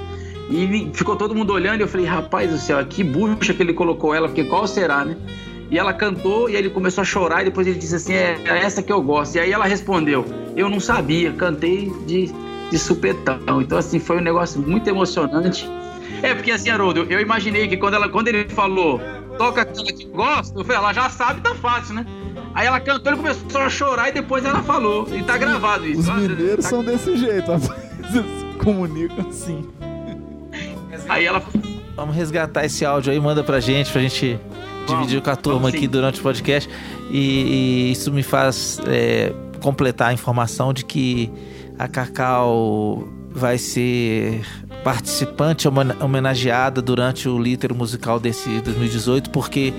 E ficou todo mundo olhando e eu falei: Rapaz do céu, que bucha que ele colocou ela, porque qual será, né? E ela cantou e ele começou a chorar e depois ele disse assim: É, é essa que eu gosto. E aí ela respondeu: Eu não sabia, cantei de, de supetão. Então, assim, foi um negócio muito emocionante. É, porque assim, Haroldo, eu imaginei que quando, ela, quando ele falou, toca aquela que eu gosto, eu falei, ela já sabe, tá fácil, né? Aí ela cantou, ele começou a chorar e depois ela falou. E tá gravado isso. Os mineiros tá- são desse jeito, rapaz. Eles se comunicam assim. Aí ela. Vamos resgatar esse áudio aí, manda pra gente, pra gente Vamos, dividir com a turma vamos aqui durante o podcast. E, e isso me faz é, completar a informação de que a Cacau vai ser participante homen- homenageada durante o Lítero Musical desse 2018, porque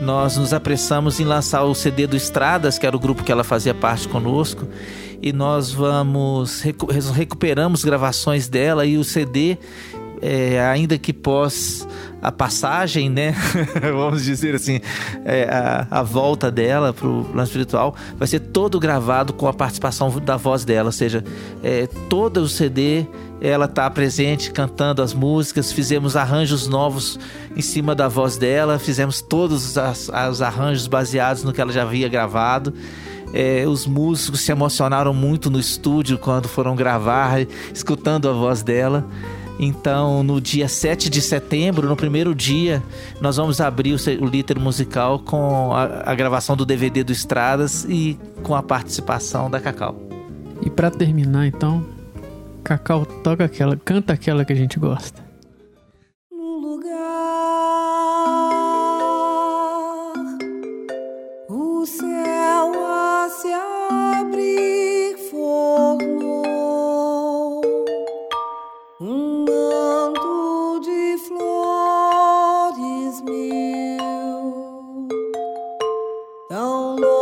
nós nos apressamos em lançar o CD do Estradas, que era o grupo que ela fazia parte conosco, e nós vamos recu- recuperamos gravações dela e o CD é, ainda que pós a passagem, né? Vamos dizer assim, é, a, a volta dela pro plano espiritual vai ser todo gravado com a participação da voz dela, ou seja, é, todo o CD ela tá presente cantando as músicas, fizemos arranjos novos em cima da voz dela, fizemos todos as- os arranjos baseados no que ela já havia gravado. É, os músicos se emocionaram muito no estúdio quando foram gravar, escutando a voz dela. Então, no dia 7 de setembro, no primeiro dia, nós vamos abrir o, Lítero Musical com a, a gravação do DVD do Estradas e com a participação da Cacau. E pra terminar, então, Cacau toca aquela, canta aquela que a gente gosta. Tão logo